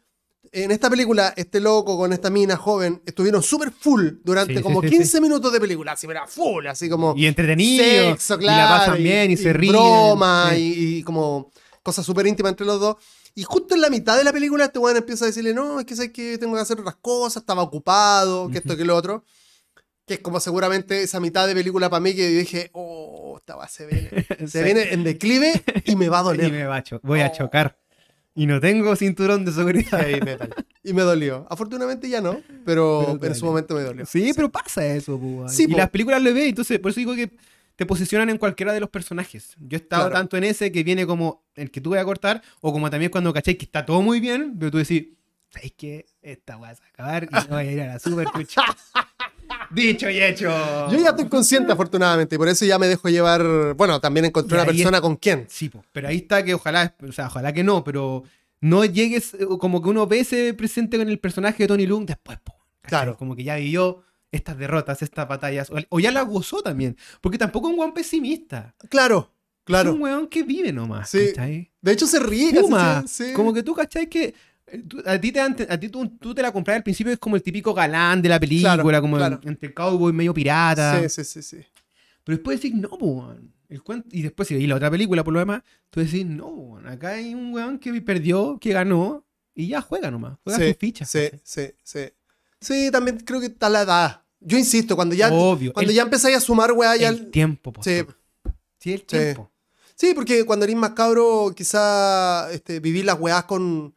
en esta película, este loco con esta mina joven estuvieron súper full durante Sí, como sí, 15 minutos de película, así, era full, así como Y entretenido. sexo, Y claro. la pasan bien y, se ríen. Broma y, y como cosas súper íntimas entre los dos. Y justo en la mitad de la película este weón empieza a decirle, no, es que sé que tengo que hacer otras cosas, estaba ocupado, que esto, que lo otro. Que es como seguramente esa mitad de película para mí que dije, oh, esta va, se viene. Se viene en declive y me va a Y doler. me va a voy a Oh. chocar. Y no tengo cinturón de seguridad. Heavy metal. Y me dolió. Afortunadamente ya no, pero, en su momento me dolió. Sí, pero pasa eso, weón. Sí, y po. las películas lo ves, entonces por eso digo que te posicionan en cualquiera de los personajes. Yo he estado Claro. tanto en ese que viene como el que tú vas a cortar, o como también cuando caché que está todo muy bien, pero tú decís, ¿sabes qué? Esta weá se va a acabar y no voy a ir a la super chucha". Dicho y hecho. Yo ya estoy consciente, afortunadamente, y por eso ya me dejo llevar. Bueno, también encontré una persona con quien. Sí, po, pero ahí está que ojalá, o sea, ojalá que no, pero no llegues, eh, como que uno ve ese presente con el personaje de Tony Lung después, po. Claro. Como que ya vivió estas derrotas, estas batallas, o, ya las gozó también, porque tampoco es un weón pesimista. Claro, claro. Es un weón que vive nomás, Sí. ¿cachai? De hecho, se ríe. Fuma. sí. Como que tú, ¿cachai? Que a ti, te, a ti tú, tú te la compras al principio, es como el típico galán de la película, Claro, como claro. entre cowboy medio pirata. Sí, sí, sí, sí. Pero después decís, no, weón. El cuento, y después, si veis la otra película por lo demás, tú decís, no, weón, acá hay un weón que perdió, que ganó, y ya juega nomás. Juega Sí, sus fichas. Sí, sí, sí. Sí, también creo que está la edad. Yo insisto, cuando ya, Obvio. cuando el, ya empezáis a sumar, weá, ya. el tiempo, po, Sí, Sí, el Sí. tiempo. Sí, porque cuando eres más cabro, quizá este, vivir las weás con,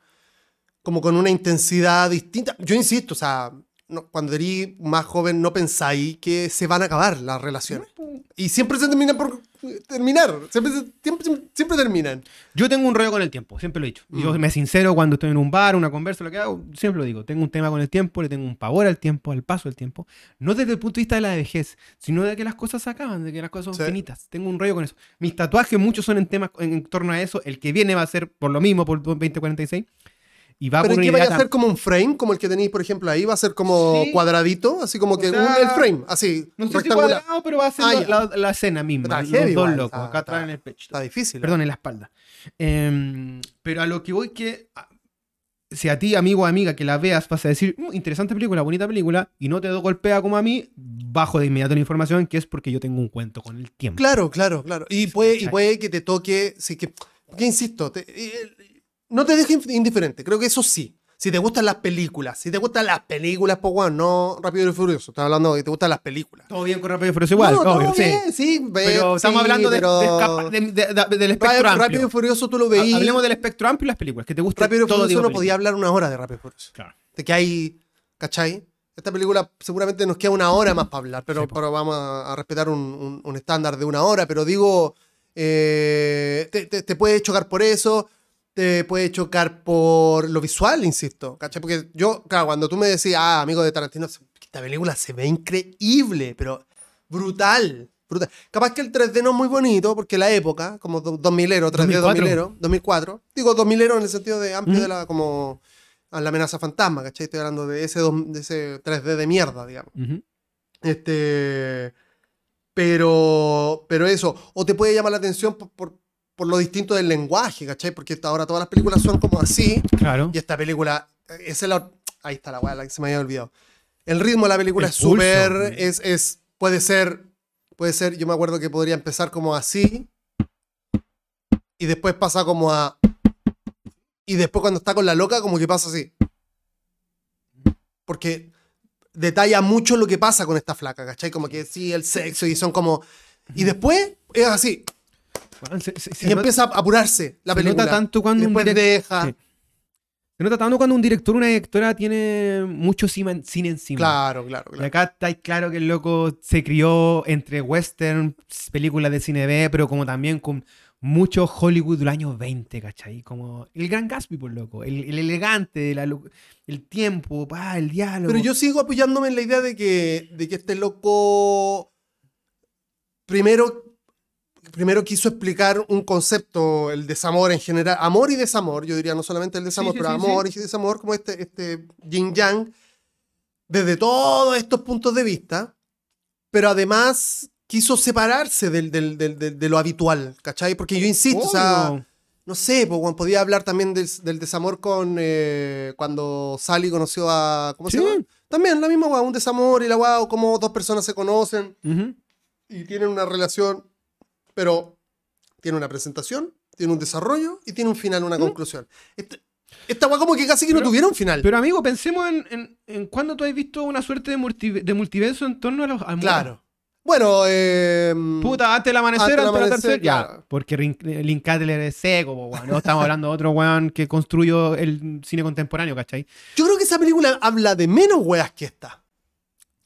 como con una intensidad distinta. Yo insisto, o sea, no- cuando eres más joven no pensáis que se van a acabar las relaciones. Y siempre se terminan por terminar. Siempre, siempre, siempre, siempre terminan. Yo tengo un rollo con el tiempo, siempre lo he dicho. Yo Mm. me sincero cuando estoy en un bar, una conversa, lo que hago, siempre lo digo. Tengo un tema con el tiempo, le tengo un pavor al tiempo, al paso del tiempo. No desde el punto de vista de la vejez, sino de que las cosas se acaban, de que las cosas son Sí. finitas. Tengo un rollo con eso. Mis tatuajes, muchos son en temas en, en torno a eso. El que viene va a ser por lo mismo, por 2046. Y va Pero por ¿y una qué vaya a ser como un frame, como el que tenéis, por ejemplo, ahí? ¿Va a ser como Sí. cuadradito? Así como que O sea, un- el frame, así, No sé si rectangular. cuadrado, pero va a ser Ah, la, la- la escena misma. Está los heavy dos igual, locos, está- acá atrás está- en el pecho. Está difícil. ¿eh? Perdón, en la espalda. Em, pero a lo que voy que si a ti, amigo o amiga, que la veas, vas a decir, "Mm, interesante película, bonita película, y no te golpea como a mí, bajo de inmediato la información que es porque yo tengo un cuento con el tiempo. Claro, claro, claro. Y puede, y puede que te toque, sí que, porque insisto, te- eh, no te deje indiferente, creo que eso sí. Si te gustan las películas, si te gustan las películas, pues bueno, no Rápido y Furioso, estás hablando de que te gustan las películas. Todo bien con Rápido y Furioso igual, no, todo obvio, sí. bien, sí, ve- Pero estamos sí, hablando de, pero de escapa- de- de- de- del espectro Rápido, amplio. Rápido y Furioso tú lo veías. Hablemos del espectro amplio y las películas, que te gusta Rápido y todo Furioso no podía hablar una hora de Rápido y Furioso. Claro. De que hay, ¿cachai? Esta película seguramente nos queda una hora más para hablar, pero, Sí, vamos a, a respetar un, un- un estándar de una hora. Pero digo, eh, te, te- te puede chocar por eso, te puede chocar por lo visual, insisto, ¿cachai? Porque yo, claro, cuando tú me decías, ah, amigo de Tarantino, esta película se ve increíble, pero brutal. Brutal. Capaz que el 3D no es muy bonito, porque la época, como do- 2000ero, 3D 2004. 2000ero, 2004, digo 2000ero en el sentido de amplio de la, como a la amenaza fantasma, ¿cachai? Estoy hablando de ese, de ese 3D de mierda, digamos. Este, pero, pero eso, o te puede llamar la atención por, por, por lo distinto del lenguaje, ¿cachai? Porque ahora todas las películas son como así, Claro. y esta película, eh, esa es la, ahí está la que se me había olvidado. El ritmo de la película El es súper, es, es, puede ser, puede ser, yo me acuerdo que podría empezar como así, y después pasa como a, y después cuando está con la loca como que pasa así. Porque detalla mucho lo que pasa con esta flaca, ¿cachai? Como que sí, el sexo y son como... Y después es así, Bueno, se- se- se y nota- empieza a apurarse la se nota película. tanto cuando y un después direct- deja... Sí. Se nota tanto cuando un director o una directora tiene mucho cine cine encima. Claro, claro, Y claro. acá está claro que el loco se crió entre western, películas de cine B, pero como también con mucho Hollywood del año 20, ¿cachai? Como el Gran Gatsby, por loco. El, el elegante, la el tiempo, pa, el diálogo. Pero yo sigo apoyándome en la idea de que, de que este loco primero, primero quiso explicar un concepto, el desamor en general, amor y desamor, yo diría no solamente el desamor, sí, pero sí, amor y desamor, como este, este yin yang, desde todos estos puntos de vista, pero además quiso separarse del, del- del- del- de lo habitual, ¿cachai? Porque yo insisto, o sea, no sé, pues, podía hablar también del, desamor con eh, cuando Sally conoció a. ¿Cómo se Sí. llama? También la misma, un desamor y la o cómo dos personas se conocen Ujú. y tienen una relación, pero tiene una presentación, tiene un desarrollo y tiene un final, una conclusión. Este- esta weá como que casi que no tuviera un final. Pero amigo, pensemos en, en, en cuándo tú has visto una suerte de, multi- de multiverso en torno a los claro. Bueno, eh, Puta, antes del amanecer, Antes del amanecer. Ya, porque Link Adler es seco, po, weón. No estamos hablando de otro weón que construyó el cine contemporáneo, ¿cachai? Yo creo que esa película habla de menos weas que esta.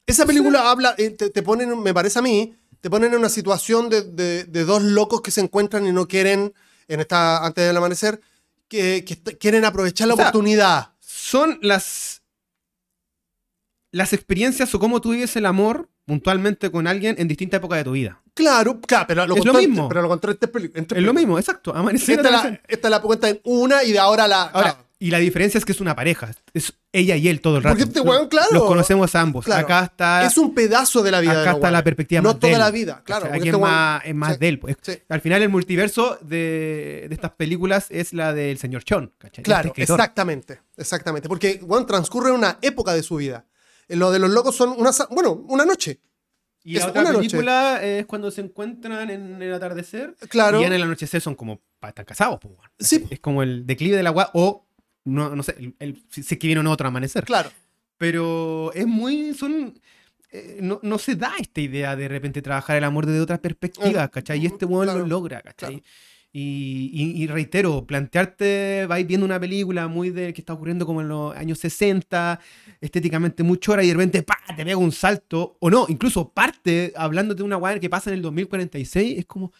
Esa película habla, eh, te, te ponen, me parece a mí, te ponen en una situación de, de- de dos locos que se encuentran y no quieren, en esta, antes del amanecer, que, que quieren aprovechar la O sea, oportunidad. Son las. Las experiencias o cómo tú vives el amor puntualmente con alguien en distintas épocas de tu vida. Claro, claro, pero lo Es lo mismo. Pero lo en tres Es lo mismo, exacto. Amanecer. Esta la, esta la cuenta en una y de ahora la. Ahora, claro. Y la diferencia es que es una pareja. Es ella y él todo el rato. Porque este weón, claro. Los conocemos a ambos. Claro. Acá está. es un pedazo de la vida de acá está la perspectiva No más de toda él, la vida, claro. Aquí este es weón- más, es más sí, de él. pues. sí. Al final el multiverso de, de estas películas es la del señor Chon. ¿cachai? Claro, Este escritor. exactamente, exactamente. Porque bueno, transcurre una época de su vida. Eh, Lo de los locos son una, bueno, una noche. Y Es la otra noche. película es cuando se encuentran en el atardecer. Claro. Y en el anochecer son como están casados. pues, weón. Sí. Es como el declive de la agua o no, no sé, el, el- si si es que viene un otro amanecer. Claro. Pero es muy. Son. eh, no, no se da esta idea de repente trabajar el amor desde otras perspectivas, ¿cachai? Y este weón claro, lo logra, ¿cachai? claro. Y, y- y reitero, plantearte, vais viendo una película muy de que está ocurriendo como en los años 60, estéticamente muy chora, y de repente ¡pa! te pega un salto, o no, incluso parte hablándote de una weá que pasa en el 2046, es como,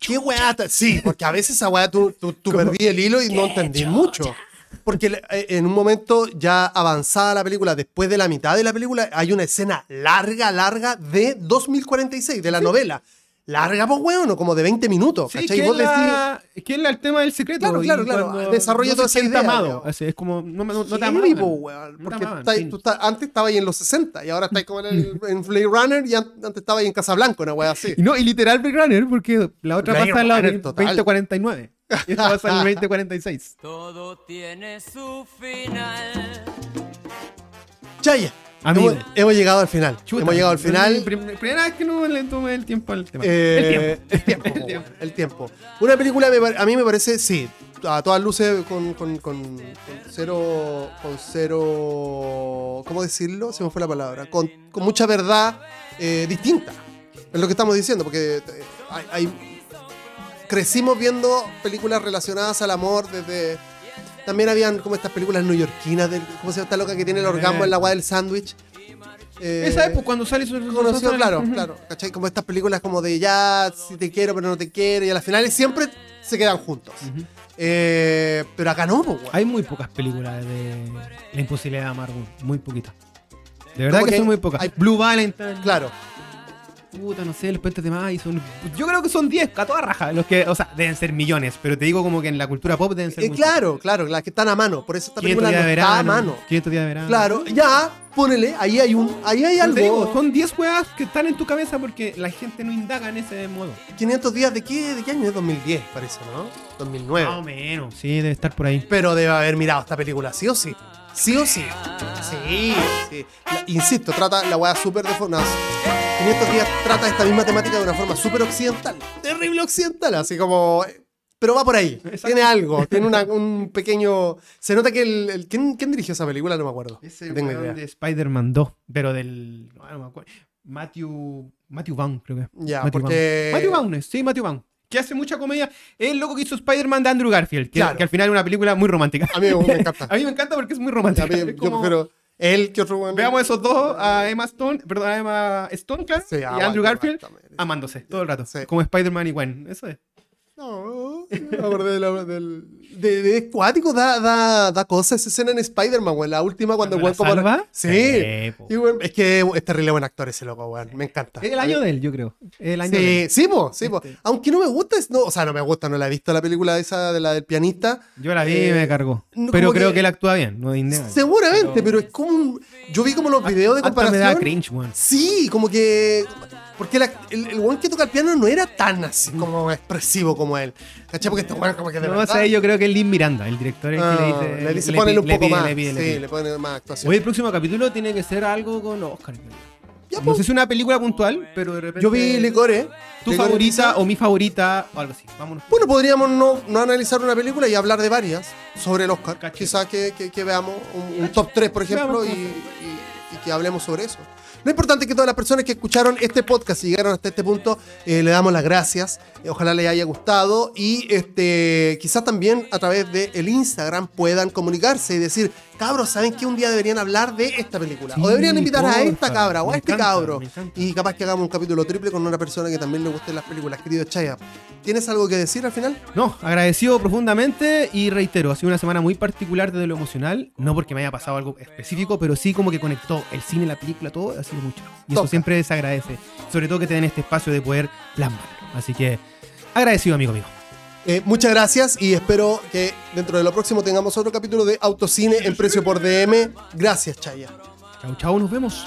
¿Qué weá? ta- Sí, porque a veces esa weá tú, tú, tú perdí el hilo y no entendí mucho. Porque eh, en un momento ya avanzada la película, después de la mitad de la película, hay una escena larga, larga de 2046, de la novela. Larga, pues weón, ¿no? como de 20 minutos. Sí, ¿cachai? Que, es decís, la, que es la- el tema del secreto. Claro, claro, claro, desarrolla no toda se esa siente idea, amado. Así, es como, no, no, no te amaban. po, weón, No porque amaban, estáis- fin. tú estás- antes estaba ahí en los 60 y ahora estáis como en, el, en Blade Runner y an- antes estaba ahí en Casablanca, una weá así. Y no, y literal Blade Runner, porque la otra Blade pasa en la Runner, total. 2049. Y esta pasa en el 2046. Todo tiene su final. Chaya, Amigo. hemos, hemos llegado al final. Chuta, hemos llegado al final. prim- Primera vez que no le tomé el tiempo al tema. Eh, el tiempo. El tiempo. el tiempo. Una película a mí me parece, sí, a todas luces con, con, con- con cero. Con cero. ¿Cómo decirlo? Se me fue la palabra. Con, con mucha verdad eh, distinta. Es lo que estamos diciendo, porque eh, hay, hay- crecimos viendo películas relacionadas al amor desde. También habían como estas películas neoyorquinas, del, ¿cómo se llama esta loca que tiene el orgasmo en la agua del sándwich? Eh, Esa época cuando sale su conoció, su- claro, claro. ¿Cachai? Como estas películas como de ya, si te quiero, pero no te quiero. Y a las finales siempre se quedan juntos. Ujú. Eh, pero acá no, pues. Hay muy pocas películas de La imposibilidad de amar, muy poquitas. De verdad que, que son muy pocas. hay- Blue Valentine, Claro. Puta, no sé, los puentes de Mayo son... Yo creo que son 10, a toda raja. Los que, o sea, deben ser millones, pero te digo como que en la cultura pop deben ser Eh, claro, claro, las que están a mano. Por eso esta 500 película no de está verano. a mano. 500 días de verano. Claro, ya, ponele, ahí hay un, ahí hay algo. digo, son 10 juegas que están en tu cabeza porque la gente no indaga en ese modo. 500 días de qué, de qué año es 2010, parece, ¿no? 2009. Más o menos. Sí, debe estar por ahí. Pero debe haber mirado esta película, sí o sí. Sí o sí. Sí, sí. La- insisto, trata la weá súper de forma. 500 días trata esta misma temática de una forma súper occidental. Terrible occidental, así como. Pero va por ahí. Exacto. Tiene algo. Tiene una- un pequeño. Se nota que el. el- ¿quién, quién dirigió esa película? No me acuerdo. Ese No tengo idea. de Spider-Man 2, pero del. No, no me acuerdo. Matthew. Matthew Vaughn, creo que. Ya, Matthew porque- Vaughn. Matthew Vaughn, es, sí, Matthew Vaughn. Que hace mucha comedia. Es el loco que hizo Spider-Man de Andrew Garfield. Que, Claro. que al final es una película muy romántica. A mí me, encanta. A mí me encanta porque es muy A romántica. mí- Es yo como- prefiero él que otro weón. Veamos esos dos, a Emma Stone, perdón, a Emma Stone, claro, Sí, y a Andrew Garfield, amándose todo el rato. Como Spider-Man y Gwen. Eso es. No, me acordé de la- del. De, de cuático da, da, da cosa esa escena en Spider-Man, weón. La última cuando el ¿Cuando weón como. salva? Sí. Sí, po. Y, weón, es que es terrible buen actor ese loco, weón. Me encanta. Es el año de él, yo creo. El año de Sí, él. sí, po, sí, po. Este. Aunque no me gusta, es- no, o sea, no me gusta, no la he visto la película esa de la del pianista. Yo la vi y Eh, me cargó. no, Pero creo que- que, él actúa bien, no innegable. Seguramente, pero, es como un- Yo vi como los videos de Hasta comparación. me da cringe, weón. Sí, como que. Porque la- el, el que toca el piano no era tan así como expresivo como él. ¿Cachai? Porque este weón como que de No verdad. sé, yo creo que es Lin Miranda, el director, el Ah, que le dice. le dice, le ponele un poco pide, más. le pide, le sí, pide. le pone más actuación. Hoy el próximo capítulo tiene que ser algo con los Oscars. Ya, No po. sé si es una película puntual, pero de repente. Yo vi Licore. Tu Licorice favorita Pizza. o mi favorita o algo así. Vámonos. Bueno, podríamos no, no analizar una película y hablar de varias sobre el Oscar. Caché. Quizás que, que- que veamos un, un top 3, por ejemplo, Veamos y, cómo y- y que hablemos sobre eso. Lo importante es que todas las personas que escucharon este podcast y llegaron hasta este punto, eh, le damos las gracias. Eh, ojalá les haya gustado. Y este, quizás también a través del Instagram puedan comunicarse y decir, cabros, ¿saben que un día deberían hablar de esta película? Sí, o deberían invitar a esta cabra o a este encanta, cabro. Y capaz que hagamos un capítulo triple con una persona que también le gusten las películas. Querido Chaya, ¿tienes algo que decir al final? No, agradecido profundamente y reitero, ha sido una semana muy particular desde lo emocional, no porque me haya pasado algo específico, pero sí como que conectó el cine, la película, todo, ha sido mucho. Y eso siempre se agradece, sobre todo que te den este espacio de poder plasmarlo. Así que agradecido, amigo mío. Eh, muchas gracias y espero que dentro de lo próximo tengamos otro capítulo de Autocine en precio por DM. Gracias, Chaya. Chau, chau, nos vemos.